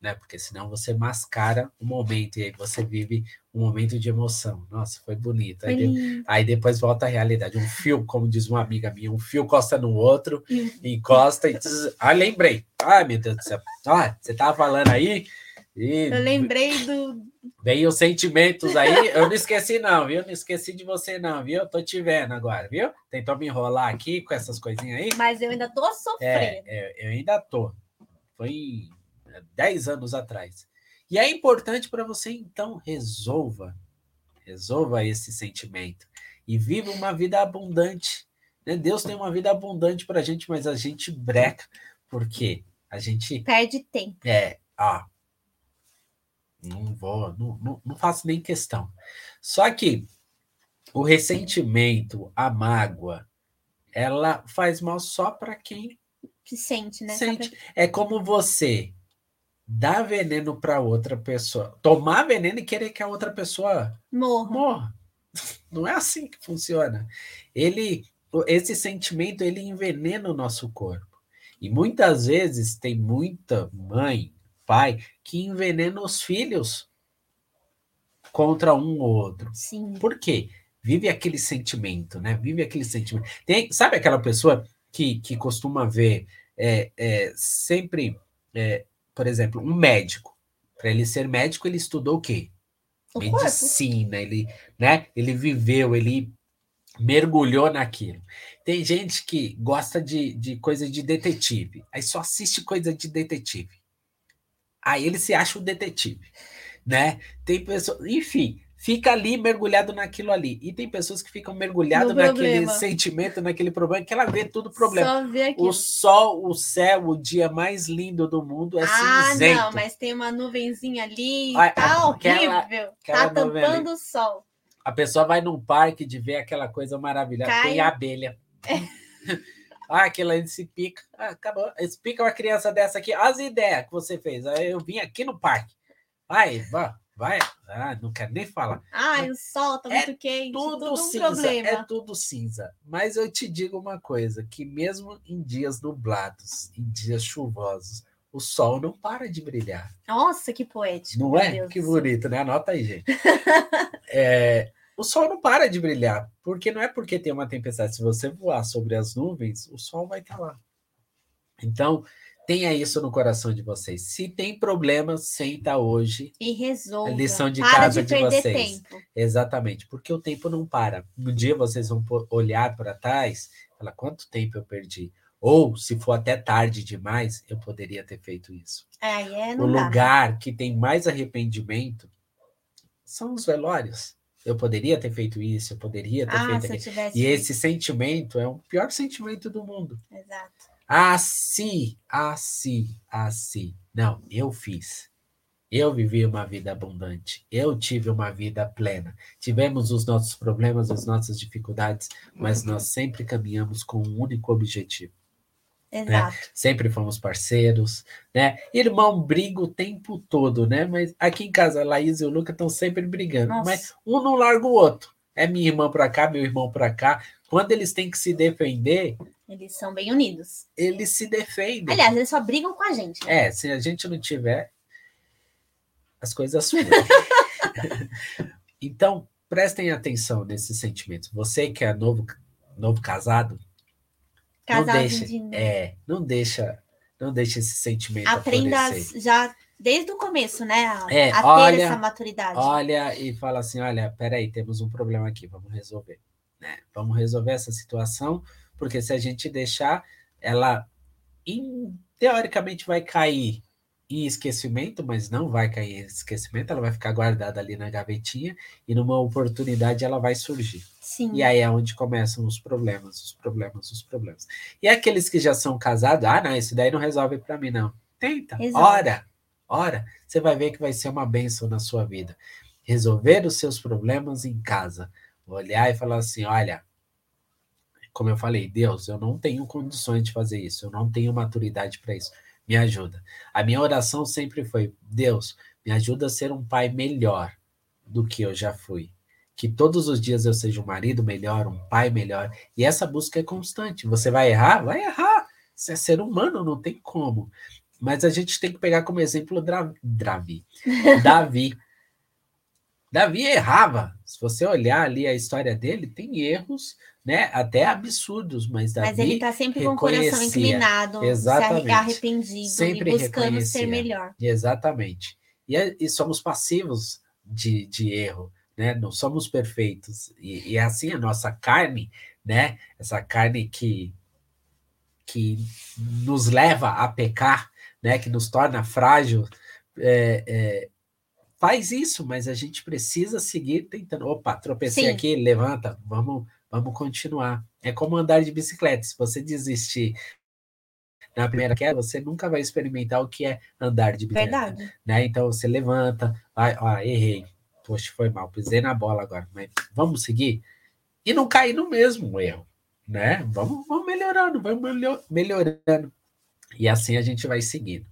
né? Porque senão você mascara o momento e aí você vive um momento de emoção. Nossa, foi bonito. Aí, de, aí depois volta a realidade. Um fio, como diz uma amiga minha, um fio costa no outro, encosta e diz, ah, lembrei. Ai, meu Deus do céu. Ah, você tava falando aí e eu lembrei do. Veio os sentimentos aí, eu não esqueci, não, viu? Não esqueci de você, não, viu? Tô te vendo agora, viu? Tentou me enrolar aqui com essas coisinhas aí. Mas eu ainda tô sofrendo. É, é eu ainda tô. Foi 10 anos atrás. E é importante para você, então, resolva. Resolva esse sentimento. E viva uma vida abundante. Né? Deus tem uma vida abundante para a gente, mas a gente breca. Por quê? A gente. Perde tempo. É, ó, não vou, não, não, não faço nem questão. Só que o ressentimento, a mágoa, ela faz mal só para quem que sente, né? Sente. Pra... É como você dar veneno para outra pessoa, tomar veneno e querer que a outra pessoa morra. morra. Não é assim que funciona. Ele, esse sentimento, ele envenena o nosso corpo. E muitas vezes tem muita mãe, pai que envenena os filhos contra um ou outro. Sim. Por quê? Vive aquele sentimento, né? Vive aquele sentimento. Tem, sabe aquela pessoa que, que costuma ver é, é, sempre, é, por exemplo, um médico. Para ele ser médico, ele estudou o quê? O Medicina, corpo. ele, né? Ele viveu, ele mergulhou naquilo. Tem gente que gosta de, de coisa de detetive, aí só assiste coisa de detetive. Aí ele se acha o detetive, né? Tem pessoas, enfim, fica ali mergulhado naquilo ali. E tem pessoas que ficam mergulhado naquele sentimento, naquele problema, que ela vê tudo problema. o sol, o céu, o dia mais lindo do mundo é ah, cinzento. Ah, não, mas tem uma nuvenzinha ali, Ai, tá horrível. Aquela tá tampando o sol. A pessoa vai num parque de ver aquela coisa maravilhosa, Cai. tem abelha. É. Ah, aquilo ali se pica. Ah, acabou. Se pica uma criança dessa aqui. As ideias que você fez. Aí eu vim aqui no parque. Vai, vai, vai. Ah, não quero nem falar. Ah, o sol tá é muito quente. Tudo, tudo um cinza. Problema. É tudo cinza. Mas eu te digo uma coisa: que mesmo em dias nublados, em dias chuvosos, o sol não para de brilhar. Nossa, que poético. Não é? Deus que bonito, né? Anota aí, gente. é, o sol não para de brilhar, porque não é porque tem uma tempestade. Se você voar sobre as nuvens, o sol vai estar lá. Então, tenha isso no coração de vocês. Se tem problema, senta hoje. E resolva. A lição de para casa de, de vocês. Tempo. Exatamente, porque o tempo não para. No dia vocês vão olhar para trás, falar quanto tempo eu perdi. Ou, se for até tarde demais, eu poderia ter feito isso. É, é, o lugar que tem mais arrependimento são os velórios. Eu poderia ter feito isso, eu poderia ter ah, feito aquilo. E feito. esse sentimento é o pior sentimento do mundo. Exato. Assim, assim, assim. Não, eu fiz. Eu vivi uma vida abundante. Eu tive uma vida plena. Tivemos os nossos problemas, as nossas dificuldades, mas nós sempre caminhamos com um único objetivo? Exato. Né? Sempre fomos parceiros, né? Irmão briga o tempo todo, né? Mas aqui em casa, a Laís e o Luca estão sempre brigando, Nossa. mas um não larga o outro. é minha irmã para cá, meu irmão para cá. Quando eles têm que se defender, eles são bem unidos. Eles se defendem. Aliás, eles só brigam com a gente. Né? É, se a gente não tiver, as coisas então, prestem atenção nesses sentimentos. Você que é novo, novo casado, casado não deixa, de... é, não deixa, não deixa esse sentimento Aprenda já desde o começo, né? A, é, a olha, ter essa maturidade. Olha e fala assim, olha, peraí, temos um problema aqui, vamos resolver. Né? Vamos resolver essa situação, porque se a gente deixar, ela in, teoricamente vai cair em esquecimento, mas não vai cair em esquecimento, ela vai ficar guardada ali na gavetinha e numa oportunidade ela vai surgir. Sim. E aí é onde começam os problemas, os problemas, os problemas. E aqueles que já são casados, ah, não, isso daí não resolve para mim, não. Tenta, Exato. ora, ora, você vai ver que vai ser uma bênção na sua vida. Resolver os seus problemas em casa. Olhar e falar assim: olha, como eu falei, Deus, eu não tenho condições de fazer isso, eu não tenho maturidade para isso me ajuda. A minha oração sempre foi: Deus, me ajuda a ser um pai melhor do que eu já fui. Que todos os dias eu seja um marido melhor, um pai melhor. E essa busca é constante. Você vai errar? Vai errar. Você é ser humano, não tem como. Mas a gente tem que pegar como exemplo Davi. Davi. Davi errava. Se você olhar ali a história dele, tem erros, né? Até absurdos, mas Davi Mas ele está sempre com o coração inclinado, exatamente, se arrependido sempre e buscando ser melhor. Exatamente. E, é, e somos passivos de, de erro, né? Não somos perfeitos. E, e é assim a nossa carne, né? Essa carne que que nos leva a pecar, né? Que nos torna frágil. É, é, faz isso, mas a gente precisa seguir tentando. Opa, tropecei Sim. aqui, levanta, vamos Vamos continuar. É como andar de bicicleta. Se você desistir na primeira queda, você nunca vai experimentar o que é andar de bicicleta. Verdade. Né? Então você levanta, vai, ó, errei. Poxa, foi mal, pisei na bola agora. Mas vamos seguir? E não cair no mesmo erro. Né? Vamos, vamos melhorando, vamos melhorando. E assim a gente vai seguindo.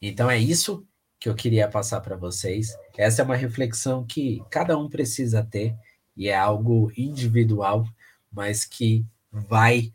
Então é isso que eu queria passar para vocês. Essa é uma reflexão que cada um precisa ter e é algo individual, mas que vai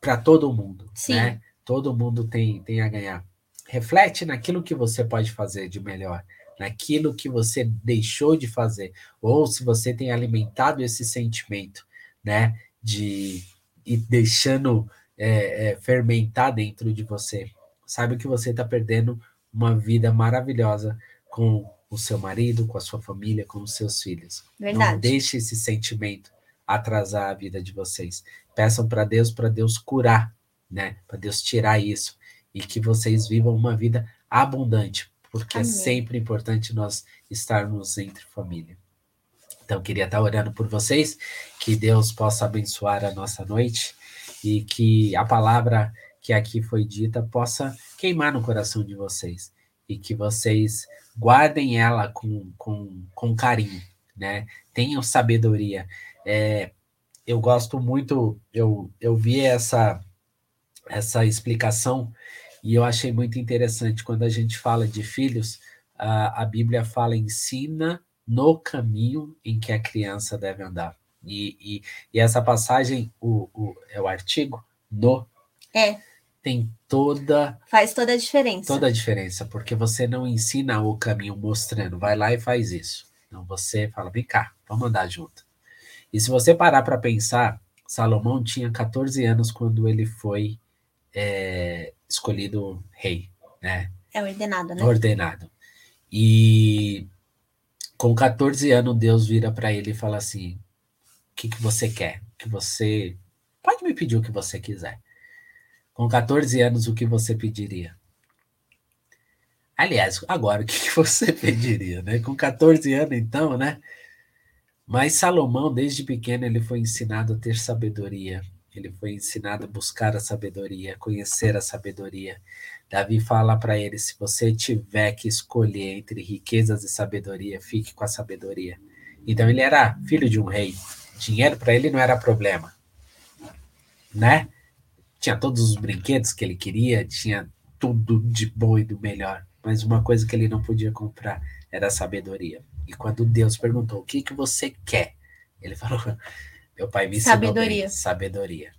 para todo mundo, Sim. né? Todo mundo tem, tem a ganhar. Reflete naquilo que você pode fazer de melhor, naquilo que você deixou de fazer, ou se você tem alimentado esse sentimento, né? De ir deixando é, é, fermentar dentro de você. Sabe que você está perdendo uma vida maravilhosa com com seu marido, com a sua família, com os seus filhos. Verdade. Não deixe esse sentimento atrasar a vida de vocês. Peçam para Deus, para Deus curar, né? Para Deus tirar isso e que vocês vivam uma vida abundante, porque é Amém. é sempre importante nós estarmos entre família. Então, queria estar orando por vocês, que Deus possa abençoar a nossa noite e que a palavra que aqui foi dita possa queimar no coração de vocês e que vocês guardem ela com, com, com carinho, né? Tenham sabedoria. É, eu gosto muito, eu, eu vi essa, essa explicação e eu achei muito interessante quando a gente fala de filhos, a, a Bíblia fala ensina no caminho em que a criança deve andar. E, e, e essa passagem, o, o, é o artigo no. É tem toda. Faz toda a diferença. Toda a diferença, porque você não ensina o caminho mostrando, vai lá e faz isso. Então você fala, vem cá, vamos andar junto. E se você parar para pensar, Salomão tinha 14 anos quando ele foi é, escolhido rei, né? É ordenado, né? Ordenado. E com 14 anos, Deus vira para ele e fala assim: o que, que você quer? Que você. Pode me pedir o que você quiser. Com 14 anos, o que você pediria? Aliás, agora, o que você pediria, né? Com 14 anos, então, né? Mas Salomão, desde pequeno, ele foi ensinado a ter sabedoria. Ele foi ensinado a buscar a sabedoria, conhecer a sabedoria. Davi fala para ele: se você tiver que escolher entre riquezas e sabedoria, fique com a sabedoria. Então ele era filho de um rei. Dinheiro para ele não era problema, né? Tinha todos os brinquedos que ele queria, tinha tudo de bom e do melhor, mas uma coisa que ele não podia comprar era a sabedoria. E quando Deus perguntou: "O que que você quer?", Ele falou, meu pai me ensinou Sabedoria. bem, sabedoria.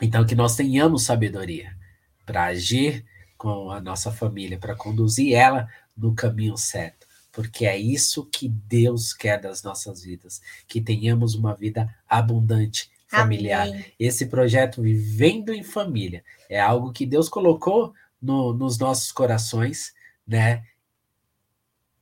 Então, que nós tenhamos sabedoria para agir com a nossa família, para conduzir ela no caminho certo. Porque é isso que Deus quer das nossas vidas, que tenhamos uma vida abundante, familiar. Amém. Esse projeto Vivendo em Família é algo que Deus colocou no- nos nossos corações, né?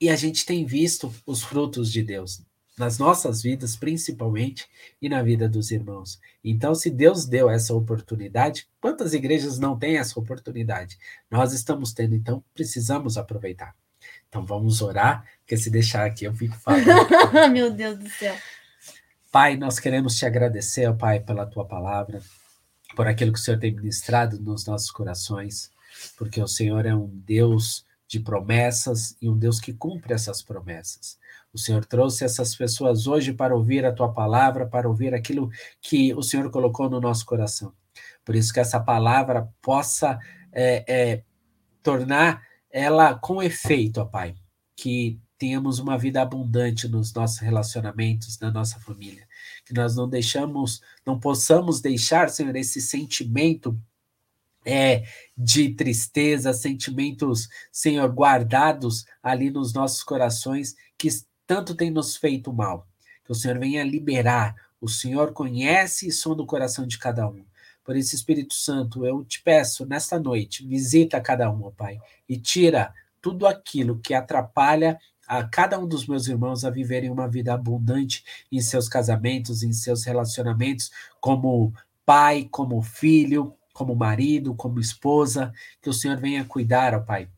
E a gente tem visto os frutos de Deus nas nossas vidas, principalmente, e na vida dos irmãos. Então, se Deus deu essa oportunidade, quantas igrejas não têm essa oportunidade? Nós estamos tendo, então precisamos aproveitar. Então, vamos orar, porque se deixar aqui eu fico falando. Meu Deus do céu. Pai, nós queremos te agradecer, ó Pai, pela tua palavra, por aquilo que o Senhor tem ministrado nos nossos corações, porque o Senhor é um Deus de promessas e um Deus que cumpre essas promessas. O Senhor trouxe essas pessoas hoje para ouvir a tua palavra, para ouvir aquilo que o Senhor colocou no nosso coração. Por isso que essa palavra possa é, é, tornar ela com efeito, ó Pai, que tenhamos uma vida abundante nos nossos relacionamentos, na nossa família, que nós não deixamos, não possamos deixar, Senhor, esse sentimento é, de tristeza, sentimentos, Senhor, guardados ali nos nossos corações, que tanto tem nos feito mal. Que o Senhor venha liberar. O Senhor conhece e sonda o coração de cada um. Por isso, Espírito Santo, eu te peço nesta noite, visita cada um, Pai, e tira tudo aquilo que atrapalha a cada um dos meus irmãos a viverem uma vida abundante em seus casamentos, em seus relacionamentos, como pai, como filho, como marido, como esposa, que o Senhor venha cuidar, ó Pai,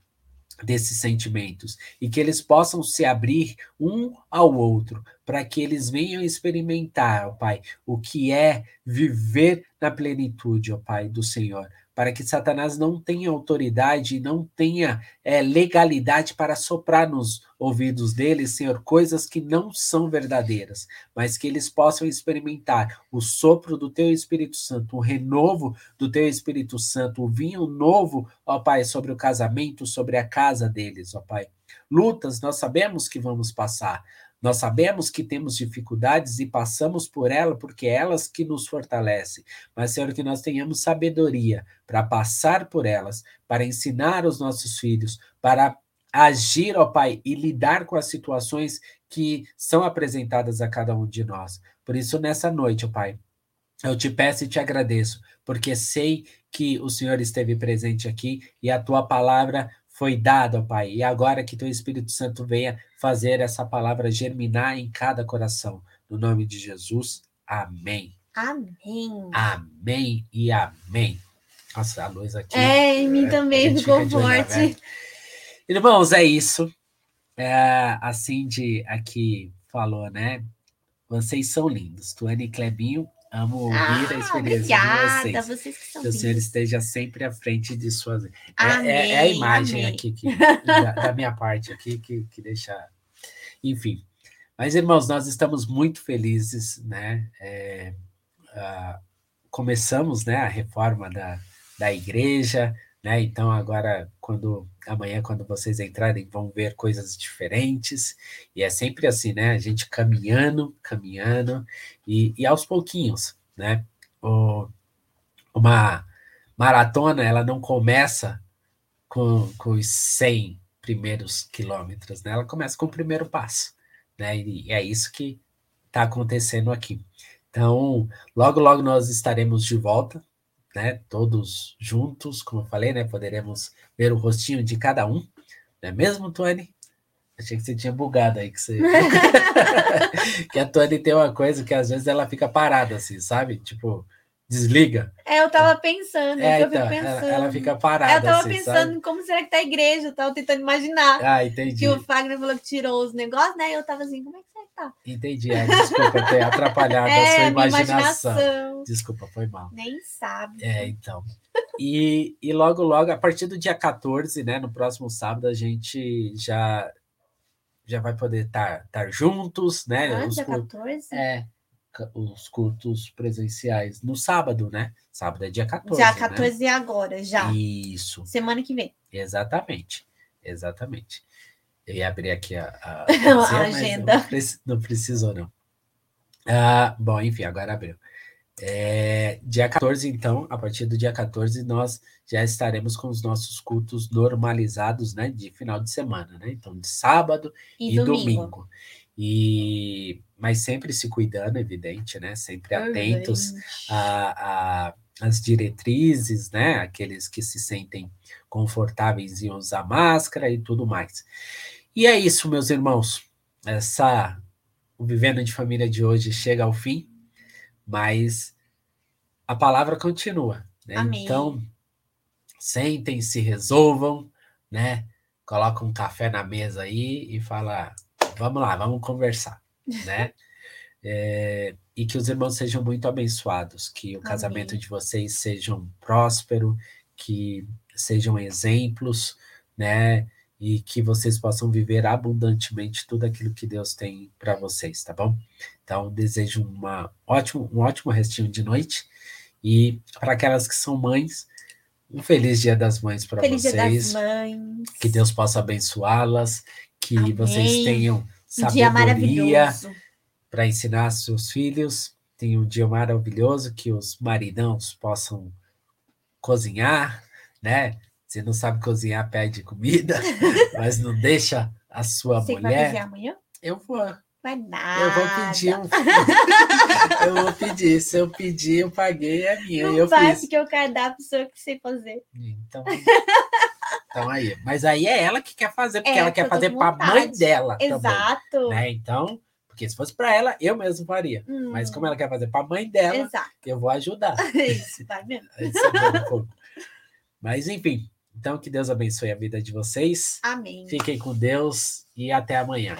desses sentimentos. E que eles possam se abrir um ao outro, para que eles venham experimentar, ó Pai, o que é viver na plenitude, ó Pai, do Senhor, para que Satanás não tenha autoridade e não tenha é, legalidade para soprar nos ouvidos deles, Senhor, coisas que não são verdadeiras, mas que eles possam experimentar o sopro do Teu Espírito Santo, o renovo do Teu Espírito Santo, o vinho novo, ó Pai, sobre o casamento, sobre a casa deles, ó Pai. Lutas nós sabemos que vamos passar, nós sabemos que temos dificuldades e passamos por ela porque é elas que nos fortalecem. Mas, Senhor, que nós tenhamos sabedoria para passar por elas, para ensinar os nossos filhos, para agir, ó Pai, e lidar com as situações que são apresentadas a cada um de nós. Por isso, nessa noite, ó Pai, eu te peço e te agradeço, porque sei que o Senhor esteve presente aqui e a tua palavra foi dada, ó Pai. E agora que teu Espírito Santo venha fazer essa palavra germinar em cada coração. No nome de Jesus, amém. Amém. Amém e amém. Nossa, a luz aqui. É, em mim a também ficou olho forte. Irmãos, é isso. É, a Cindy aqui falou, né? Vocês são lindos. Tuane e Clebinho, amo ouvir a Ah, experiência de obrigada, vocês. vocês que Que o Senhor esteja sempre à frente de suas. É, Amém, é, é a imagem amém. aqui que, da, da minha parte aqui que, que deixa. Enfim. Mas, irmãos, nós estamos muito felizes, né? É, ah, começamos né, a reforma da, da igreja, né? Então, agora, quando amanhã, quando vocês entrarem, vão ver coisas diferentes. E é sempre assim, né? A gente caminhando, caminhando, e, e aos pouquinhos, né? O, uma maratona, ela não começa com, com os 100 primeiros quilômetros, né? Ela começa com o primeiro passo, né? E, e é isso que está acontecendo aqui. Então, logo, logo nós estaremos de volta, né? Todos juntos, como eu falei, né? Poderemos ver o rostinho de cada um, não é mesmo, Tuane? Achei que você tinha bugado aí, que você. que a Tuane tem uma coisa que às vezes ela fica parada, assim, sabe? Tipo, desliga. É, eu tava pensando, É, eu fico então, pensando. ela, ela fica parada. eu tava assim, pensando sabe? em como será que tá a igreja, eu tava tentando imaginar. Ah, entendi. Que o Fagner falou que tirou os negócios, né? E eu tava assim, como é que tá? Entendi. É, desculpa ter atrapalhado a é, sua minha imaginação. imaginação. Desculpa, foi mal. Nem sabe. É, então. E, e logo, logo, a partir do dia 14, né, no próximo sábado, a gente já já vai poder estar juntos, né? Ah, os, dia cul- 14? é, os cultos presenciais no sábado, né? Sábado é dia 14. Dia né? 14 agora, já. Isso, Semana que vem. exatamente. Exatamente. Eu ia abrir aqui a, a, A agenda. Não, preci- não precisou, não. Ah, bom, enfim, agora abriu. É, dia 14, então, a partir do dia 14, nós já estaremos com os nossos cultos normalizados, né? De final de semana, né? Então, de sábado e, e domingo. domingo. E, mas sempre se cuidando, evidente, né? Sempre atentos a, a, as diretrizes, né? Aqueles que se sentem confortáveis em usar máscara e tudo mais. E é isso, meus irmãos. Essa o Vivendo de Família de hoje chega ao fim, mas a palavra continua. Né? Então, sentem, se resolvam, né? Coloca um café na mesa aí e fala, vamos lá, vamos conversar, né? É, e que os irmãos sejam muito abençoados, que o Amém. casamento de vocês sejam próspero, que sejam exemplos, né? e que vocês possam viver abundantemente tudo aquilo que Deus tem para vocês, tá bom? Então, desejo uma ótimo, um ótimo restinho de noite e para aquelas que são mães, um feliz Dia das Mães para vocês. Dia das Mães. Que Deus possa abençoá-las, que Amém. vocês tenham sabedoria para ensinar seus filhos. Tenham um dia maravilhoso, que os maridãos possam cozinhar, né? Você não sabe cozinhar, pede comida, mas não deixa a sua Você mulher. Vai amanhã? Eu vou. Vai nada. Eu vou pedir um. eu vou pedir. Se eu pedir, eu paguei a minha. Não eu vai, fiz. porque o cardápio sou eu que sei fazer. Então. Então aí, mas aí é ela que quer fazer, porque é, ela quer fazer para a mãe dela. Exato. Também, né? Então, porque se fosse para ela, eu mesmo faria. Hum. Mas como ela quer fazer para a mãe dela, Exato. eu vou ajudar. Isso, vai mesmo. Mas enfim, então, que Deus abençoe a vida de vocês. Amém. Fiquem com Deus e até amanhã.